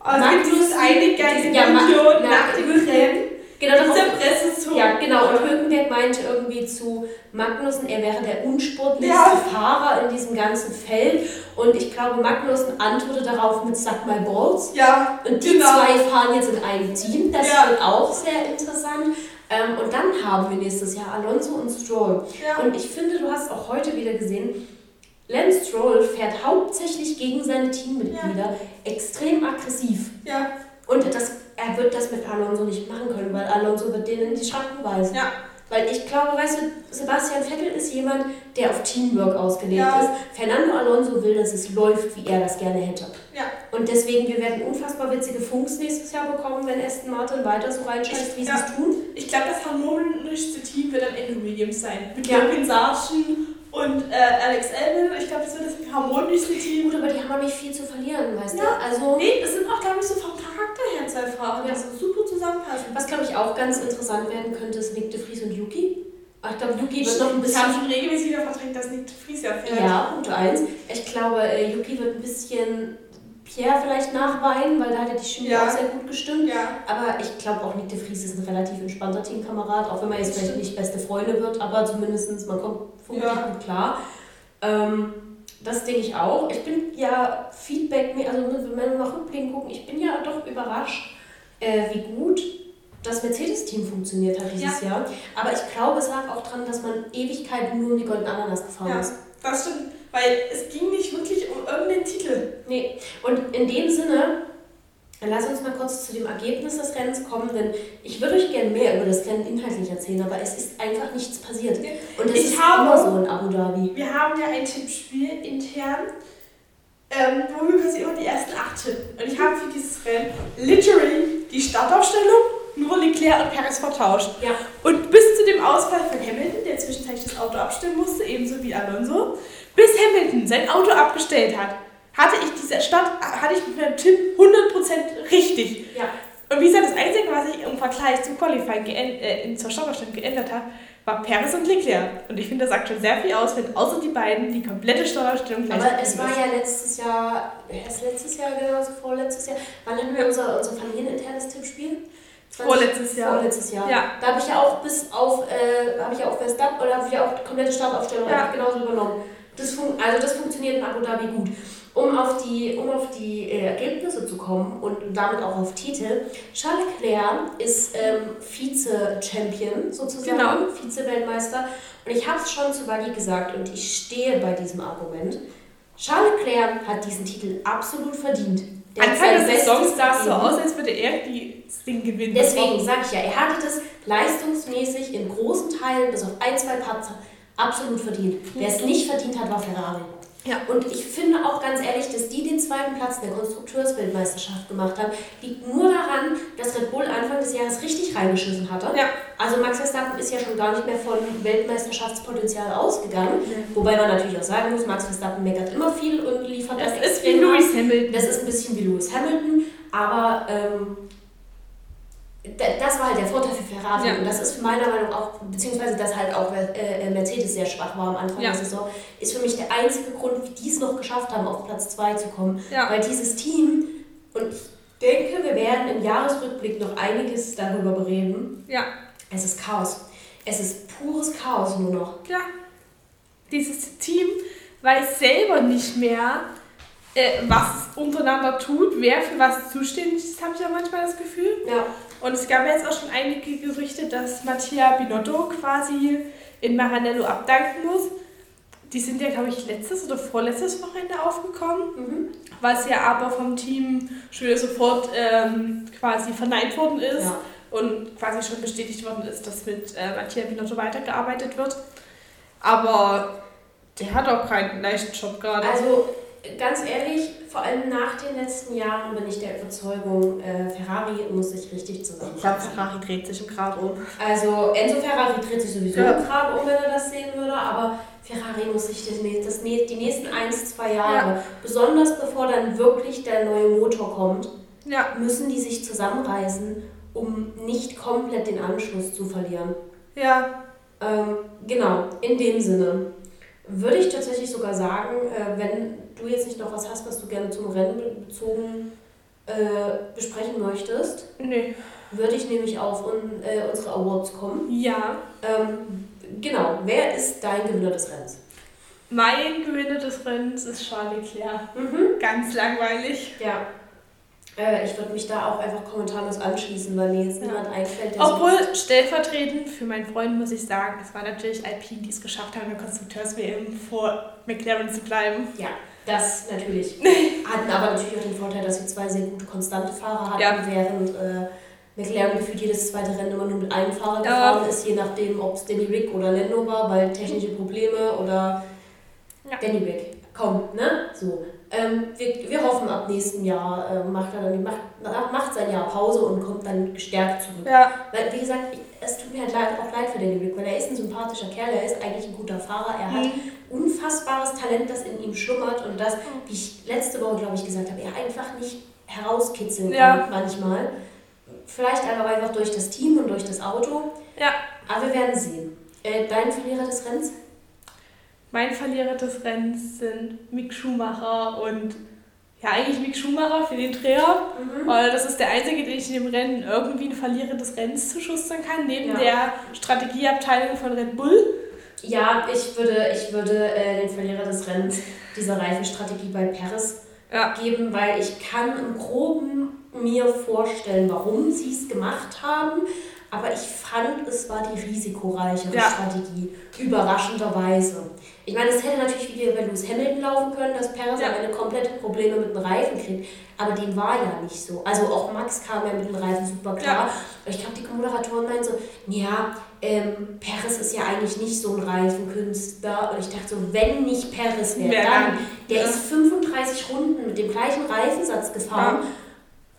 gibt dieses eine geile Ja, Video na, nach dem Rennen. Genau darauf Dieser Pressezug. ja, genau. Und Hülkenberg meinte irgendwie zu Magnussen, er wäre der unsportlichste Ja. Fahrer in diesem ganzen Feld. Und ich glaube, Magnussen antwortet darauf mit Suck my balls. Ja, Und die Genau. zwei fahren jetzt in einem Team. Das Ja. wird auch sehr interessant. Ähm, und dann haben wir nächstes Jahr Alonso und Stroll. ja. Und ich finde, du hast auch heute wieder gesehen, Lance Stroll fährt hauptsächlich gegen seine Teammitglieder extrem aggressiv. ja. Und das, er wird das mit Alonso nicht machen können, weil Alonso wird denen in die Schranken weisen. Ja. Weil ich glaube, weißt du, Sebastian Vettel ist jemand, der auf Teamwork ausgelegt Ja. ist. Fernando Alonso will, dass es läuft, wie er das gerne hätte. Ja. Und deswegen, wir werden unfassbar witzige Funks nächstes Jahr bekommen, wenn Aston Martin weiter so reinschießt, wie Ja. sie es tun. Ich glaube, das harmonischste Team wird am Ende Williams sein. Mit Ja. Logan Sargent und äh, Alex Albon. Ich glaube, das wird das harmonischste Team. Gut, aber die haben auch nicht viel zu verlieren, weißt Ja. du? Also, Nee, das sind auch, glaube ich, so vom Charakter her zwei Fahrer, die Ja. so super zusammenpassen. was glaube ich auch ganz interessant werden könnte, ist Nick de Vries und Yuki. Ich glaube, Yuki wird Ich noch ein bisschen. habe schon regelmäßig wieder verdrängt, dass Nick de Vries ja fährt. Ja, Punkt 1. Ich glaube, äh, Yuki wird ein bisschen Pierre vielleicht nachweinen, weil da hat ja die Chemie Ja. auch sehr gut gestimmt. Ja. Aber ich glaube auch Nick de Vries ist ein relativ entspannter Teamkamerad, auch wenn man jetzt vielleicht nicht beste Freunde wird, aber zumindest man kommt vermutlich Ja. gut klar. Ähm, das denke ich auch. Ich bin ja Feedback, also wenn wir mal rückblickend gucken, ich bin ja doch überrascht, äh, wie gut das Mercedes-Team funktioniert hat dieses Jahr. Aber ich glaube, es lag auch daran, dass man Ewigkeiten nur um die Golden Ananas gefahren Ja. ist. Das stimmt, weil es ging nicht wirklich um irgendeinen Titel. Nee, und in dem Sinne, lass uns mal kurz zu dem Ergebnis des Rennens kommen, denn ich würde euch gerne mehr über das Rennen inhaltlich erzählen, aber es ist einfach nichts passiert. Und es Ich ist habe- immer so in Abu Dhabi. Wir haben ja ein Tippspiel intern, ähm, wo wir quasi immer die ersten acht tippen. Und ich habe für dieses Rennen literally die Startaufstellung, nur Leclerc und Perez vertauscht. Ja. Und bis zu dem Ausfall von Hamilton, der zwischenzeitlich das Auto abstellen musste, ebenso wie Alonso, bis Hamilton sein Auto abgestellt hat, hatte ich diese Start, hatte ich mit meinem Tipp 100% richtig. Ja. Und wie gesagt, das Einzige, was sich im Vergleich zum Qualifying äh, in- zur Startaufstellung geändert hat, war Perez und Leclerc. Und ich finde, das sagt schon sehr viel aus, wenn außer die beiden die komplette Startaufstellung gleich Aber es war ist. ja letztes Jahr, erst letztes Jahr genauso, vorletztes Jahr. Wann hatten wir unser, unser familieninternes Tippspiel? 20 Vorletztes Jahr. Vorletztes Jahr. Ja. Da habe ich ja auch bis auf, äh, habe ich ja auch Verstappen, oder habe ich ja auch die komplette Startaufstellung Ja. genauso übernommen. Das fun also das funktioniert in Abu Dhabi gut. Um auf die, um auf die äh, Ergebnisse zu kommen und damit auch auf Titel. Charles Leclerc ist ähm, Vize-Champion sozusagen, Genau. Vize-Weltmeister. Und ich habe es schon zu Wally gesagt und ich stehe bei diesem Argument. Charles Leclerc hat diesen Titel absolut verdient. Anfang des Saisons Bestes sah es so gegeben. aus, als würde er die, das Ding gewinnen. Deswegen sage ich ja, er hatte das leistungsmäßig in großen Teilen, bis auf ein, zwei Patzer, absolut verdient. Wer es nicht verdient hat, war Ferrari. Ja. Und ich finde auch ganz ehrlich, dass die den zweiten Platz in der Konstrukteursweltmeisterschaft gemacht haben, liegt nur daran, dass Red Bull Anfang des Jahres richtig reingeschissen hatte. Ja. Also Max Verstappen ist ja schon gar nicht mehr von Weltmeisterschaftspotenzial ausgegangen. Wobei man natürlich auch sagen muss, Max Verstappen meckert immer viel und liefert Das auch ist wie. Lewis Hamilton. Das ist ein bisschen wie Lewis Hamilton, aber ähm, das war halt der Vorteil für Ferrari. Ja. Und das ist meiner Meinung nach auch, beziehungsweise dass halt auch äh, Mercedes sehr schwach war am Anfang Ja. der Saison, ist für mich der einzige Grund, wie die es noch geschafft haben, auf Platz 2 zu kommen. Ja. Weil dieses Team, und ich denke, wir werden im Jahresrückblick noch einiges darüber bereden, Ja. es ist Chaos. Es ist pures Chaos nur noch. Ja. Dieses Team weiß selber nicht mehr, äh, was untereinander tut, wer für was zuständig ist, habe ich ja manchmal das Gefühl. Ja. Und es gab jetzt auch schon einige Gerüchte, dass Mattia Binotto quasi in Maranello abdanken muss. Die sind ja, glaube ich, letztes oder vorletztes Wochenende aufgekommen, Mhm. was ja aber vom Team schon wieder sofort ähm, quasi verneint worden ist Ja. und quasi schon bestätigt worden ist, dass mit äh, Mattia Binotto weitergearbeitet wird. Aber der hat auch keinen leichten Job gerade. Also ganz ehrlich, vor allem nach den letzten Jahren bin ich der Überzeugung, äh, Ferrari muss sich richtig ich glaube. Ferrari dreht sich im Grab um. Also Enzo Ferrari dreht sich sowieso Ja. im Grab um, wenn er das sehen würde, aber Ferrari muss sich das, das, die nächsten ein, zwei Jahre, besonders bevor dann wirklich der neue Motor kommt, Ja, müssen die sich zusammenreißen, um nicht komplett den Anschluss zu verlieren. ja, Ähm, genau, in dem Sinne würde ich tatsächlich sogar sagen, äh, wenn du jetzt nicht noch was hast, was du gerne zum Rennen bezogen äh, besprechen möchtest, nee. würde ich nämlich auf un, äh, unsere Awards kommen. Ja, Ähm, genau, wer ist dein Gewinner des Rennens? mein Gewinner des Rennens ist Charles Leclerc. Mhm. Ganz langweilig. Ja. Äh, ich würde mich da auch einfach kommentarlos anschließen, weil mir jetzt Ja. niemand einfällt, der so- Obwohl, stellvertretend für meinen Freund muss ich sagen, es war natürlich Alpine, die es geschafft haben, in der Konstrukteurs-WM vor McLaren zu bleiben. Ja, das natürlich. Hatten aber natürlich auch den Vorteil, dass wir zwei sehr gute, konstante Fahrer hatten, Ja. während äh, McLaren gefühlt jedes zweite Rennen immer nur mit einem Fahrer Ja. gefahren ist, je nachdem, ob es Danny Rick oder Lando war, weil technische Probleme oder Ja. Danny Rick. Komm, ne? So. Ähm, wir, wir hoffen, ab nächsten Jahr äh, macht er dann macht, macht sein Jahr Pause und kommt dann gestärkt zurück. Ja, Weil, wie gesagt, ich, es tut mir halt leid, auch leid für Danny Rick, weil er ist ein sympathischer Kerl, er ist eigentlich ein guter Fahrer, er hat unfassbares Talent, das in ihm schlummert und das, wie ich letzte Woche, glaube ich, gesagt habe, er einfach nicht herauskitzeln Ja. kann manchmal. Vielleicht aber einfach durch das Team und durch das Auto. Ja. Aber wir werden sehen. Äh, dein Verlierer des Rennens? Mein Verlierer des Rennens sind Mick Schumacher und ja, eigentlich Mick Schumacher für den Dreher, mhm. weil das ist der einzige, den ich in dem Rennen irgendwie einen Verlierer des Rennens zuschustern kann, neben ja. der Strategieabteilung von Red Bull. Ja, ich würde, ich würde äh, den Verlierer des Rennens dieser Reifenstrategie bei Paris ja. geben, weil ich kann im Groben mir vorstellen, warum sie es gemacht haben. Aber ich fand, es war die risikoreichere ja. Strategie, überraschenderweise. Ich meine, es hätte natürlich wieder bei Lewis Hamilton laufen können, dass Perez ja. am Ende komplette Probleme mit dem Reifen kriegt. Aber dem war ja nicht so. Also auch Max kam ja mit dem Reifen super klar. Ja. Ich glaube, die Moderatoren meinen so, ja, ähm, Perez ist ja eigentlich nicht so ein Reifenkünstler. Und ich dachte so, wenn nicht Perez wäre, dann, der ja. ist 35 Runden mit dem gleichen Reifensatz gefahren. Ja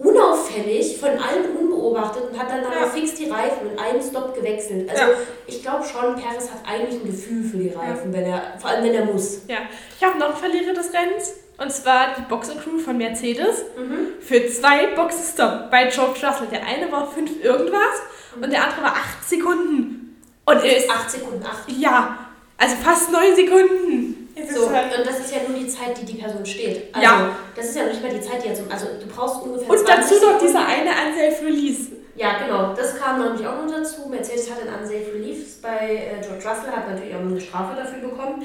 unauffällig, von allen unbeobachtet und hat dann aber ja. fix die Reifen in einem Stop gewechselt. Also ja. ich glaube schon, Perez hat eigentlich ein Gefühl für die Reifen, ja. wenn er, vor allem wenn er muss. Ja, ich habe noch einen Verlierer des Rennens. Und zwar die Boxencrew von Mercedes mhm. für zwei Boxenstopp bei George Russell. Der eine war fünf irgendwas mhm. und der andere war acht Sekunden. Und er ist acht Sekunden, acht. Ja, also fast neun Sekunden. So, halt und das ist ja nur die Zeit, die die Person steht. Also, ja. Das ist ja nicht mehr die Zeit, die jetzt. Also, du brauchst ungefähr. Und dazu noch dieser eine Unsafe Release. Ja, genau. Das kam nämlich auch noch dazu. Mercedes hat ein Unsafe Release bei äh, George Russell, hat natürlich auch eine Strafe dafür bekommen.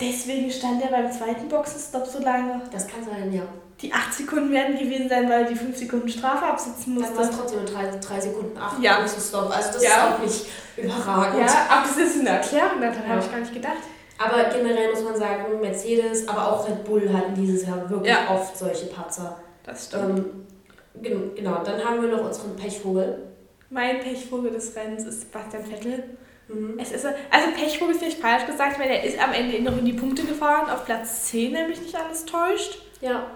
Deswegen stand er beim zweiten Boxenstopp so lange. Das kann sein, ja. Die 8 Sekunden werden gewesen sein, weil die 5 Sekunden Strafe absitzen musste. Dann war es trotzdem 3, Sekunden 8 ja. Boxenstopp. Also das ja. ist auch nicht überragend. Ja, aber das ist eine Erklärung, daran ja. habe ich gar nicht gedacht. Aber generell muss man sagen, Mercedes, aber auch Red Bull hatten dieses Jahr wirklich ja. oft solche Patzer. Das stimmt. Ähm, genau, dann haben wir noch unseren Pechvogel. Mein Pechvogel des Rennens ist Sebastian Vettel. Mhm. Es ist, also Pechvogel ist vielleicht falsch gesagt, weil er ist am Ende noch in die Punkte gefahren, auf Platz 10, nämlich nicht alles täuscht. Ja.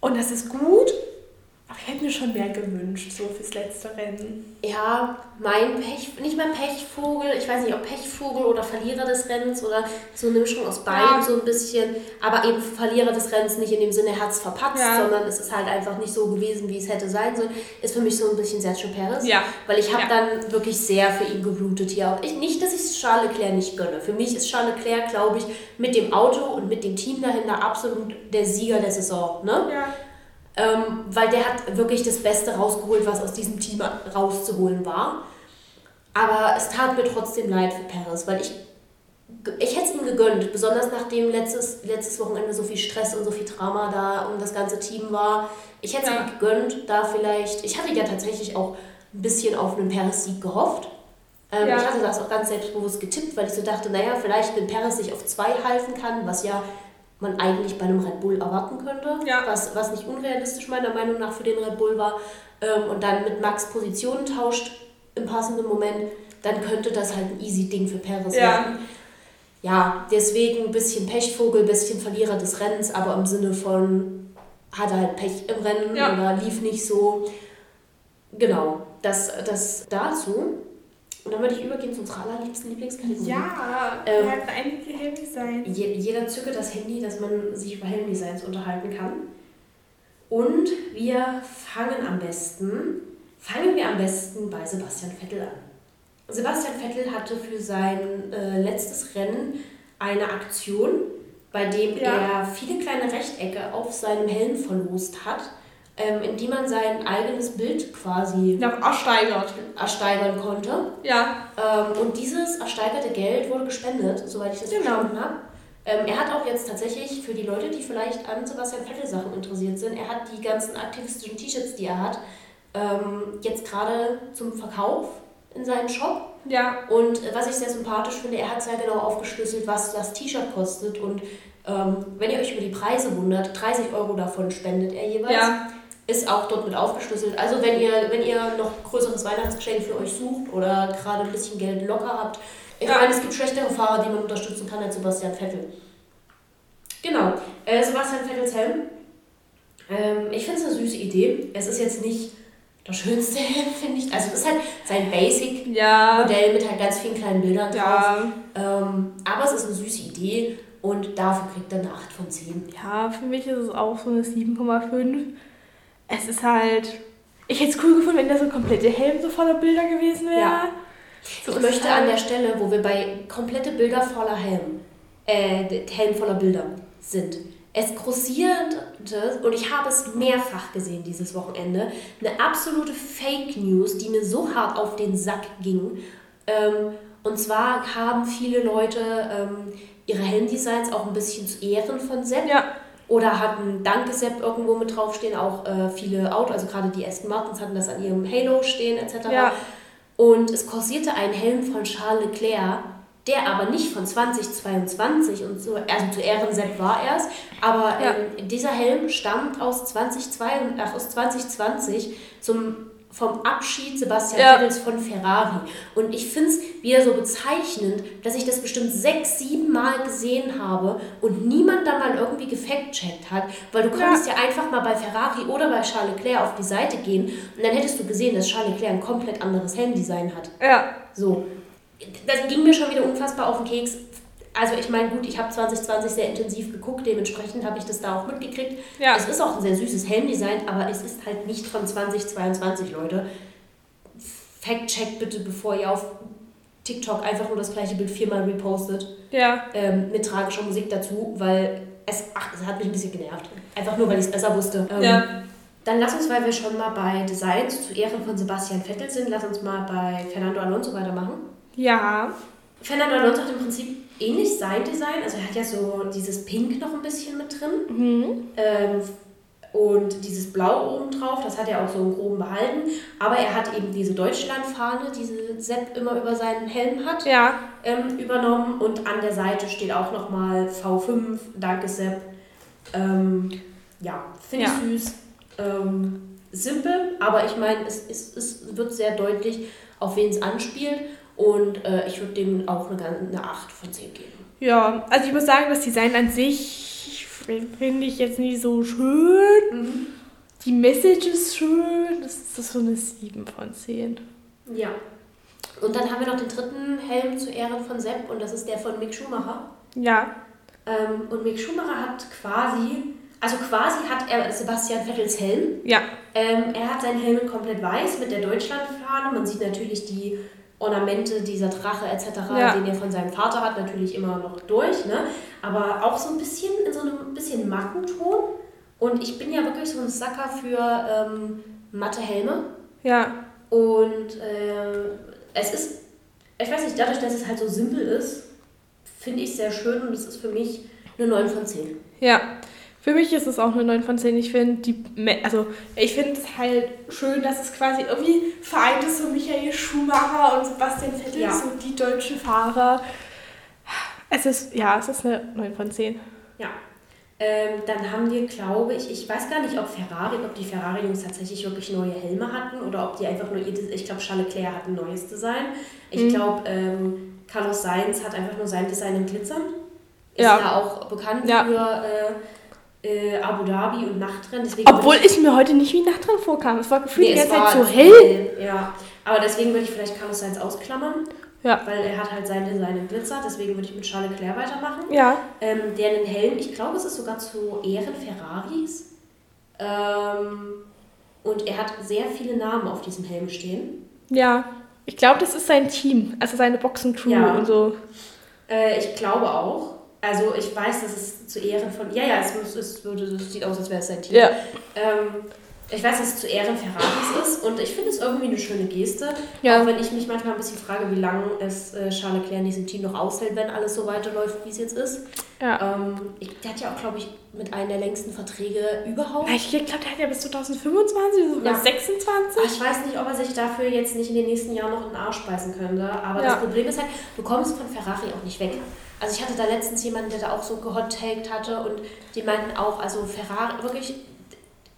Und das ist gut, aber ich hätte mir schon mehr gewünscht, so fürs letzte Rennen. Ja, mein Pech, nicht mal Pechvogel, ich weiß nicht, ob Pechvogel oder Verlierer des Rennens oder so eine Mischung aus beiden ja. so ein bisschen. Aber eben Verlierer des Rennens nicht in dem Sinne, er hat es verpatzt, ja. sondern es ist halt einfach nicht so gewesen, wie es hätte sein sollen. Ist für mich so ein bisschen Sergio Perez. Ja. Weil ich habe dann wirklich sehr für ihn geblutet hier auch. Ich, nicht, dass ich Charles Leclerc nicht gönne. Für mich ist Charles Leclerc, glaube ich, mit dem Auto und mit dem Team dahinter absolut der Sieger der Saison. Ne? Ja. Ähm, weil der hat wirklich das Beste rausgeholt, was aus diesem Team rauszuholen war. Aber es tat mir trotzdem leid für Paris, weil ich, ich hätte es ihm gegönnt, besonders nachdem letztes, letztes Wochenende so viel Stress und so viel Drama da um das ganze Team war. Ich hätte es ja. ihm gegönnt, da vielleicht. Ich hatte ja tatsächlich auch ein bisschen auf einen Paris-Sieg gehofft. Ähm, ja. Ich hatte das auch ganz selbstbewusst getippt, weil ich so dachte, naja, vielleicht wenn Paris sich auf zwei halten kann, was ja man eigentlich bei einem Red Bull erwarten könnte, ja. was, was nicht unrealistisch meiner Meinung nach für den Red Bull war, ähm, und dann mit Max Positionen tauscht im passenden Moment, dann könnte das halt ein easy Ding für Perez ja. werden. Ja, deswegen ein bisschen Pechvogel, ein bisschen Verlierer des Rennens, aber im Sinne von hatte halt Pech im Rennen ja. oder lief nicht so. Genau, das, das dazu. Und dann würde ich übergehen zu unserer allerliebsten Lieblingskategorie. Ja, ähm, wir hatten einige Handydesigns. Je, jeder zücke das Handy, dass man sich über Handydesigns unterhalten kann. Und wir fangen am besten, fangen wir am besten bei Sebastian Vettel an. Sebastian Vettel hatte für sein äh, letztes Rennen eine Aktion, bei dem ja. er viele kleine Rechtecke auf seinem Helm verlost hat ähm, in die man sein eigenes Bild quasi ja, ersteigert. ersteigern konnte. Ja. Ähm, und dieses ersteigerte Geld wurde gespendet, soweit ich das genau. verstanden habe. Ähm, er hat auch jetzt tatsächlich für die Leute, die vielleicht an Sebastian Vettel Sachen interessiert sind, er hat die ganzen aktivistischen T-Shirts, die er hat, ähm, jetzt gerade zum Verkauf in seinem Shop. Ja. Und was ich sehr sympathisch finde, er hat sehr genau aufgeschlüsselt, was das T-Shirt kostet und ähm, wenn ihr euch über die Preise wundert, 30 Euro davon spendet er jeweils. Ja ist auch dort mit aufgeschlüsselt. Also wenn ihr, wenn ihr noch größeres Weihnachtsgeschenk für euch sucht oder gerade ein bisschen Geld locker habt, ich ja. meine, es gibt schlechtere Fahrer, die man unterstützen kann als Sebastian Vettel. Genau, äh, Sebastian Vettels Helm. Ähm, ich finde es eine süße Idee. Es ist jetzt nicht das schönste Helm, finde ich. Also es ist halt sein Basic-Modell ja. mit halt ganz vielen kleinen Bildern ja. drauf. Ähm, aber es ist eine süße Idee und dafür kriegt er eine 8 von 10. Ja, für mich ist es auch so eine 7,5 es ist halt. Ich hätte es cool gefunden, wenn der so komplette Helm so voller Bilder gewesen wäre. Ja. So ich möchte an der Stelle, wo wir bei komplette Bilder voller Helm, äh, Helm voller Bilder sind, es kursiert, und ich habe es mehrfach gesehen dieses Wochenende, eine absolute Fake News, die mir so hart auf den Sack ging. Ähm, und zwar haben viele Leute ähm, ihre Helmdesigns auch ein bisschen zu Ehren von Sepp. Ja. Oder hatten Danke Sepp irgendwo mit draufstehen. Auch äh, viele Autos, also gerade die Aston Martins hatten das an ihrem Halo stehen etc. Ja. Und es kursierte ein Helm von Charles Leclerc, der aber nicht von 2022 und so, also zu Ehren Sepp war er es, aber ja. ähm, dieser Helm stammt aus, 2022, ach, aus 2020 zum vom Abschied Sebastian ja. Vettels von Ferrari. Und ich finde es wieder so bezeichnend, dass ich das bestimmt sechs, sieben Mal gesehen habe und niemand da mal irgendwie gefact-checkt hat, weil du konntest ja. ja einfach mal bei Ferrari oder bei Charles Leclerc auf die Seite gehen und dann hättest du gesehen, dass Charles Leclerc ein komplett anderes Helmdesign hat. Ja. So. Das ging mir schon wieder unfassbar auf den Keks also ich meine, gut, ich habe 2020 sehr intensiv geguckt, dementsprechend habe ich das da auch mitgekriegt. Ja. Es ist auch ein sehr süßes Helmdesign, aber es ist halt nicht von 2022, Leute. Fact-check bitte, bevor ihr auf TikTok einfach nur das gleiche Bild viermal repostet. Ja. Ähm, mit tragischer Musik dazu, weil es, ach, es hat mich ein bisschen genervt. Einfach nur, weil ich es besser wusste. Ähm, ja. Dann lass uns, weil wir schon mal bei Designs zu Ehren von Sebastian Vettel sind, lass uns mal bei Fernando Alonso weitermachen. Ja. Fernando Alonso hat im Prinzip ähnlich sein Design. Also er hat ja so dieses Pink noch ein bisschen mit drin. Mhm. Ähm, und dieses Blau oben drauf, das hat er auch so im Groben behalten. Aber er hat eben diese Deutschlandfahne, diese Sepp immer über seinen Helm hat, ja. ähm, übernommen. Und an der Seite steht auch nochmal V5, danke Sepp. Ähm, ja, finde ja. ich süß. Ähm, simpel, aber ich meine, es, es, es wird sehr deutlich, auf wen es anspielt. Und äh, ich würde dem auch eine, eine 8 von 10 geben. Ja, also ich muss sagen, das Design an sich finde ich jetzt nicht so schön. Mhm. Die Message ist schön. Das ist so eine 7 von 10. Ja. Und dann haben wir noch den dritten Helm zu Ehren von Sepp und das ist der von Mick Schumacher. Ja. Ähm, und Mick Schumacher hat quasi, also quasi hat er Sebastian Vettels Helm. Ja. Ähm, er hat seinen Helm komplett weiß mit der Deutschlandfahne. Man sieht natürlich die Ornamente dieser Drache etc., ja. den er von seinem Vater hat, natürlich immer noch durch, ne? aber auch so ein bisschen in so einem bisschen Mattenton. Und ich bin ja wirklich so ein Sacker für ähm, matte Helme. Ja. Und äh, es ist, ich weiß nicht, dadurch, dass es halt so simpel ist, finde ich es sehr schön und es ist für mich eine 9 von 10. Ja, für mich ist es auch eine 9 von 10. Ich finde die, also ich finde es halt schön, dass es quasi irgendwie vereint ist, so Michael Schumacher und Sebastian Vettel, ja. so die deutschen Fahrer. Es ist, ja, es ist eine 9 von 10. Ja. Ähm, dann haben wir, glaube ich, ich weiß gar nicht, ob Ferrari, ob die Ferrari-Jungs tatsächlich wirklich neue Helme hatten oder ob die einfach nur ihr, ich glaube, Charles Leclerc hat ein neues Design. Ich mhm. glaube, ähm, Carlos Sainz hat einfach nur sein Design in Glitzern. Ist ja, ja auch bekannt ja. für äh, äh, Abu Dhabi und Nachtrennen. Deswegen Obwohl ich, es mir heute nicht wie Nachtrennen vorkam. Es war gefühlt nee, die ganze Zeit so hell. hell. Ja, aber deswegen würde ich vielleicht Carlos Sainz ausklammern. Ja. Weil er hat halt sein Design in Glitzer, deswegen würde ich mit Charles Leclerc weitermachen. Ja. Ähm, der einen Helm, ich glaube, es ist sogar zu Ehren Ferraris. Ähm, und er hat sehr viele Namen auf diesem Helm stehen. Ja, ich glaube, das ist sein Team, also seine Boxencrew ja. und so. Äh, ich glaube auch. Also ich weiß, dass es zu Ehren von. Ja, ja, es, muss, es, würde, es sieht aus, als wäre es sein Team. Ja. Ähm, ich weiß, dass es zu Ehren Ferraris ist und ich finde es irgendwie eine schöne Geste. Ja. Auch wenn ich mich manchmal ein bisschen frage, wie lange es äh, Charles Leclerc in diesem Team noch aushält, wenn alles so weiterläuft, wie es jetzt ist. Ja. Ähm, ich, der hat ja auch, glaube ich, mit einem der längsten Verträge überhaupt. Ich glaube, der hat ja bis 2025, sogar ja. 26. Ich weiß nicht, ob er sich dafür jetzt nicht in den nächsten Jahren noch einen Arsch beißen könnte. Aber ja. das Problem ist halt, du kommst von Ferrari auch nicht weg. Also ich hatte da letztens jemanden, der da auch so gehot-taked hatte und die meinten auch, also Ferrari, wirklich,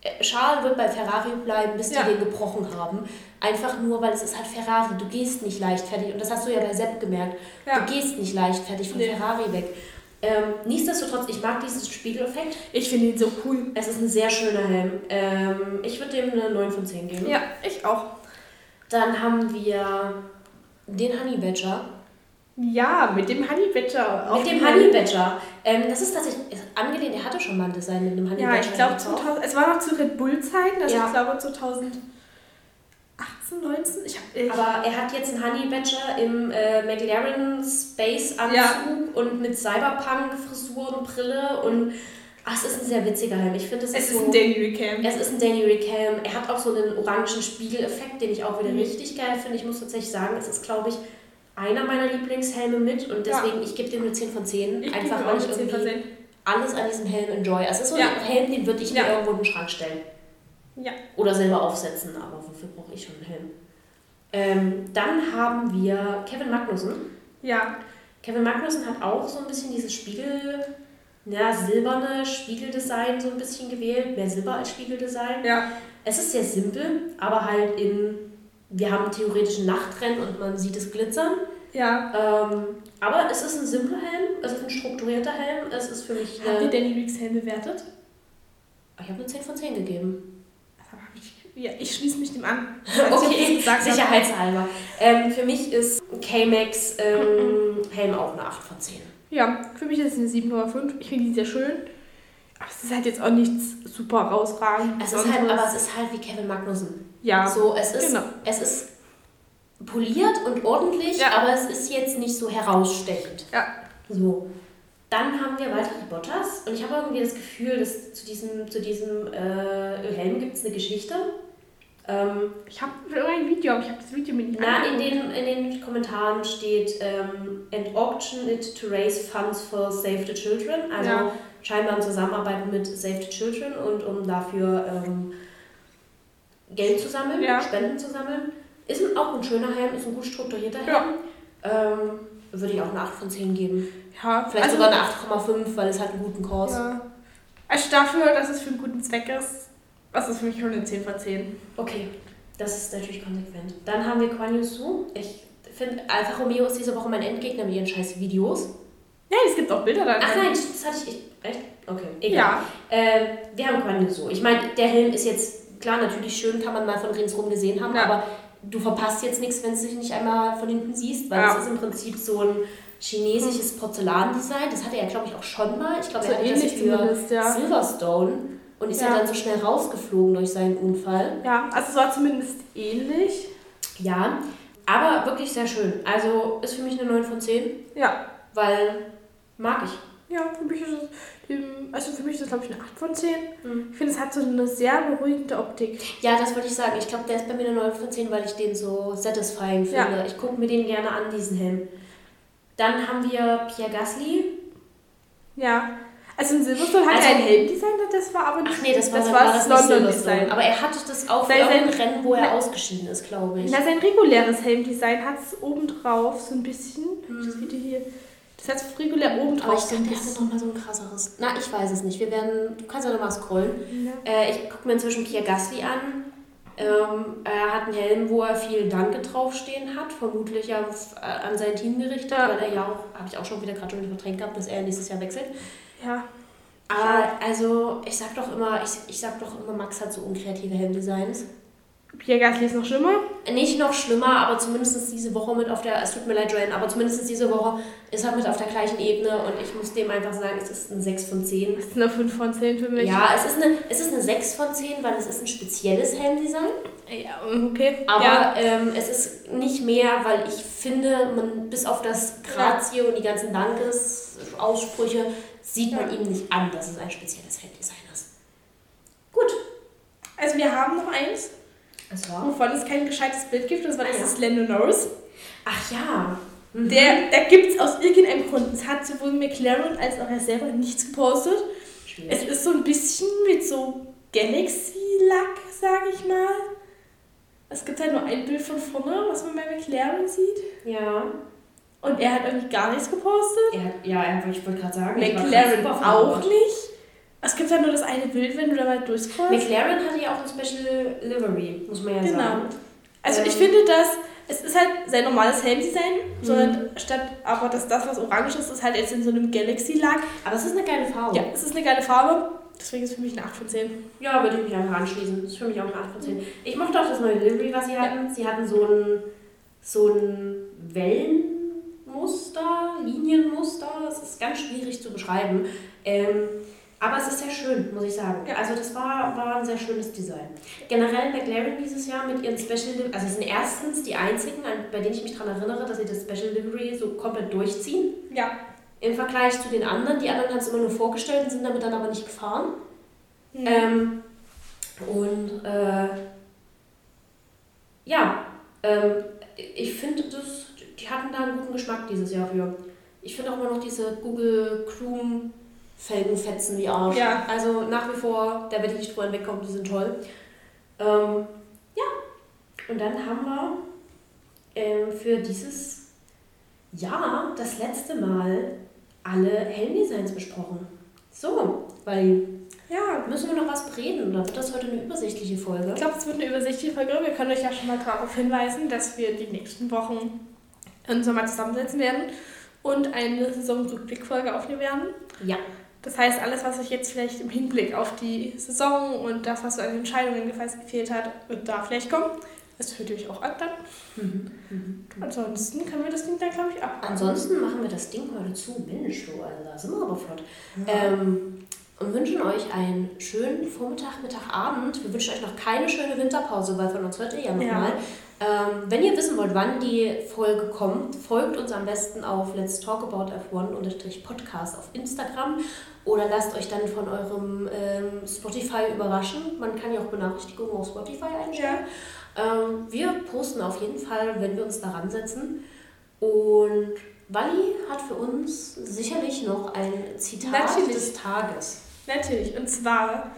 äh, Charles wird bei Ferrari bleiben, bis ja. die den gebrochen haben. Einfach nur, weil es ist halt Ferrari. Du gehst nicht leichtfertig. Und das hast du ja bei Sepp gemerkt. Ja. Du gehst nicht leichtfertig von nee. Ferrari weg. Ähm, nichtsdestotrotz, ich mag diesen Spiegeleffekt. Ich finde ihn so cool. Es ist ein sehr schöner Helm. Ähm, ich würde dem eine 9 von 10 geben. Ja, ich auch. Dann haben wir den Honey Badger. Ja, mit dem Honey Badger. Mit dem Honey Badger. Ähm, das ist tatsächlich angelehnt, er hatte schon mal ein Design mit dem Honey Badger. Ja, ich glaube, es war noch zu Red Bull-Zeiten, also ja. ich glaube 2000. 18, 19? Ich hab, ich Aber er hat jetzt einen Honey Badger im äh, McLaren Space Anzug Ja. und mit Cyberpunk-Frisur und Brille und ach, es ist ein sehr witziger Helm. Ich finde, es, es ist ist so... ein Danny Rickham. Es ist ein Danny Rickham. Er hat auch so einen orangen Spiegeleffekt, den ich auch wieder Mhm. richtig geil finde. Ich muss tatsächlich sagen, es ist, glaube ich, einer meiner Lieblingshelme mit und Ja. deswegen, ich gebe dem eine 10 von 10. Ich einfach weil ich eine 10 irgendwie von 10. alles an diesem Helm enjoy. Also es ist so Ja. ein Helm, den würde ich mir Ja. irgendwo in den Schrank stellen. Ja. Oder selber aufsetzen, aber wofür brauche ich schon einen Helm? Ähm, dann haben wir Kevin Magnussen. Ja. Kevin Magnussen hat auch so ein bisschen dieses Spiegel, ja, silberne Spiegeldesign so ein bisschen gewählt. Mehr Silber als Spiegeldesign. Ja. Es ist sehr simpel, aber halt in, wir haben theoretisch ein Nachtrennen und man sieht es glitzern. Ja. Ähm, aber es ist ein simpler Helm, es ist ein strukturierter Helm, es ist für mich Habt ihr Danny Ricks Helm bewertet? ich habe eine 10 von 10 gegeben. Ich, ja, ich schließe mich dem an. Okay, Sag sicherheitshalber. Ähm, für mich ist K-Max ähm, Helm auch eine 8 von 10. Ja, für mich ist es eine 7,5. Ich finde die sehr schön. Aber es ist halt jetzt auch nichts super rausragend. Es ist halt, aber es ist halt wie Kevin Magnussen. Ja, So, es ist, genau. es ist poliert und ordentlich, Ja. aber es ist jetzt nicht so herausstechend. Ja. So. Dann haben wir Valtteri Bottas und ich habe irgendwie das Gefühl, dass zu diesem, zu diesem äh, Helm gibt es eine Geschichte. Ähm, Ich habe ein Video, aber ich habe das Video mir nicht na, in den, in den Kommentaren steht ähm, and auction it to raise funds for Save the Children. Also Ja. scheinbar in Zusammenarbeit mit Save the Children und um dafür ähm, Geld zu sammeln, Ja. Spenden zu sammeln. Ist ein, auch ein schöner Helm, ist ein gut strukturierter Helm. Ja. Ähm, würde ich auch eine 8 von 10 geben. Ja, Vielleicht also, sogar eine 8,5, weil es hat einen guten Kurs. Ja. Also dafür, dass es für einen guten Zweck ist, das ist für mich schon eine 10 von 10. Okay, das ist natürlich konsequent. Dann haben wir Quan Yu Su. Ich finde, Alfa Romeo ist diese Woche mein Endgegner mit ihren scheiß Videos. Ja, es gibt auch Bilder da. Ach nein, das hatte ich. Echt? Okay, egal. Ja, Äh, wir haben Quan Yu Su. Ich meine, der Helm ist jetzt, klar, natürlich schön, kann man mal von ringsrum gesehen haben, Ja. aber du verpasst jetzt nichts, wenn du dich nicht einmal von hinten siehst, weil Ja. es ist im Prinzip so ein chinesisches Porzellandesign. Das hatte er, glaube ich, auch schon mal. Ich glaube, so er hat das ähnlich für ja. Silverstone und ist ja. Ja. dann so schnell rausgeflogen durch seinen Unfall. Ja, also es war zumindest ähnlich. Ja, aber wirklich sehr schön. Also ist für mich eine 9 von 10, Ja. weil mag ich. Ja, für mich ist es, also für mich ist das glaube ich eine 8 von 10. Mhm. Ich finde, es hat so eine sehr beruhigende Optik. Ja, das wollte ich sagen. Ich glaube, der ist bei mir eine 9 von 10, weil ich den so satisfying Ja. finde. Ich gucke mir den gerne an, diesen Helm. Dann haben wir Pierre Gasly. Ja. Also in Silverstone hat Also- er ein Helmdesign, das war aber nicht. Ach nee, das war das, war das das London London-Design. Design. Aber er hatte das auch für Sein- Rennen, wo er Na- ausgeschieden ist, glaube ich. Na, sein reguläres Helmdesign hat es oben drauf so ein bisschen. Das Video hier. Das hat es regulär oben. Aber drauf ich so ein dachte, er hatte bisschen. nochmal so ein krasseres. Na, ich weiß es nicht. Wir werden. Du kannst ja nochmal scrollen. Ja. Äh, ich gucke mir inzwischen Pierre Gasly an. Ähm, er hat einen Helm, wo er viel Danke draufstehen hat, vermutlich ja äh, an sein Team gerichtet, weil er ja auch, habe ich auch schon wieder gerade schon verdrängt gehabt, dass er nächstes Jahr wechselt. ja. Aber also, ich sag doch immer, ich, ich sag doch immer, Max hat so unkreative Helmdesigns. Pierre Gasly ist noch schlimmer. Nicht noch schlimmer, aber zumindest diese Woche mit auf der, es tut mir leid, Joanne, aber zumindest diese Woche ist er mit auf der gleichen Ebene und ich muss dem einfach sagen, es ist ein 6 von 10. Das ist eine 5 von 10 für mich. Ja, es ist, eine, es ist eine 6 von 10, weil es ist ein spezielles Helmdesign. Ja, okay. Aber ja. ähm, es ist nicht mehr, weil ich finde, man bis auf das Grazie und die ganzen Dankesaussprüche sieht man Ja. ihm nicht an, dass es ein spezielles Helmdesign ist. Gut. Also wir haben noch eins, War. wovon es kein gescheites Bild gibt. Das war Ah, ja. dieses Lando Norris. Ach ja. Mhm. Der, der gibt es aus irgendeinem Grund. Es hat sowohl McLaren als auch er selber nichts gepostet. Es Schwierig. ist so ein bisschen mit so Galaxy-Lack, sage ich mal. Es gibt halt nur ein Bild von vorne, was man bei McLaren sieht. Ja. Und er hat irgendwie gar nichts gepostet. Er, hat- ja, ich wollte gerade sagen. McLaren auch nicht. Es gibt halt nur das eine Bild, wenn du da mal durchscrollst. McLaren hatte ja auch ein Special Livery, muss man ja Genau. sagen. Also ich Ähm. finde, dass es ist halt sein normales Helmdesign, Mhm. sondern statt aber dass das, was orange ist, ist halt jetzt in so einem Galaxy-Lack. Aber es ist eine geile Farbe. Ja, es ist eine geile Farbe. Deswegen ist es für mich eine 8 von 10. Ja, würde ich mich einfach anschließen. Das ist für mich auch eine 8 von 10. Ich mochte auch das neue Livery, was sie hatten. Sie hatten so ein, so ein Wellenmuster, Linienmuster. Das ist ganz schwierig zu beschreiben. Ähm, Aber es ist sehr schön, muss ich sagen. Ja. Also das war, war ein sehr schönes Design. Generell McLaren dieses Jahr mit ihren Special Delivery, also es sind erstens die einzigen, bei denen ich mich daran erinnere, dass sie das Special Delivery so komplett durchziehen. Ja. Im Vergleich zu den anderen. Die anderen haben es immer nur vorgestellt und sind damit dann aber nicht gefahren. Mhm. Ähm, und äh, ja, ähm, ich finde, die hatten da einen guten Geschmack dieses Jahr für. Ich finde auch immer noch diese Google Chrome Felgenfetzen wie Arsch. Ja. Also nach wie vor, da werde ich nicht drüber wegkommen, die sind toll. Ähm, ja, und dann haben wir ähm, für dieses Jahr das letzte Mal alle Helmdesigns besprochen. So, weil ja. müssen wir noch was reden oder wird das heute eine übersichtliche Folge? Ich glaube, es wird eine übersichtliche Folge. Wir können euch ja schon mal darauf hinweisen, dass wir die nächsten Wochen uns nochmal zusammensetzen werden und eine Saisonrückblickfolge aufnehmen werden. Ja. Das heißt, alles, was euch jetzt vielleicht im Hinblick auf die Saison und das, was so an Entscheidungen gefehlt hat, wird da vielleicht kommen. Das hört ihr euch auch an dann. Mhm. Mhm. Ansonsten können wir das Ding dann, glaube ich, ab. Ansonsten machen wir das Ding heute zu. Mensch, du, also da sind wir aber flott. Ja. Ähm, und wünschen euch einen schönen Vormittag, Mittag, Abend. Wir wünschen euch noch keine schöne Winterpause, weil von uns hört ihr ja nochmal. Ja. Ähm, wenn ihr wissen wollt, wann die Folge kommt, folgt uns am besten auf Let's Talk About F1-Podcast auf Instagram oder lasst euch dann von eurem ähm, Spotify überraschen. Man kann ja auch Benachrichtigungen auf Spotify einstellen. Ja. Ähm, wir posten auf jeden Fall, wenn wir uns daran setzen. Und Wally hat für uns sicherlich noch ein Zitat Natürlich. des Tages. Natürlich. Und zwar,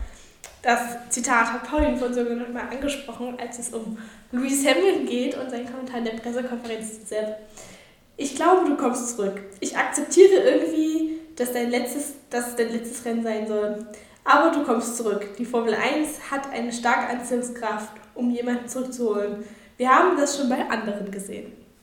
das Zitat hat Pauline von sogar noch mal angesprochen, als es um Louis Hamilton geht und seinen Kommentar in der Pressekonferenz zu Sepp. Ich glaube, du kommst zurück. Ich akzeptiere irgendwie, dass dein letztes, dass es dein letztes Rennen sein soll. Aber du kommst zurück. Die Formel 1 hat eine starke Anziehungskraft, um jemanden zurückzuholen. Wir haben das schon bei anderen gesehen.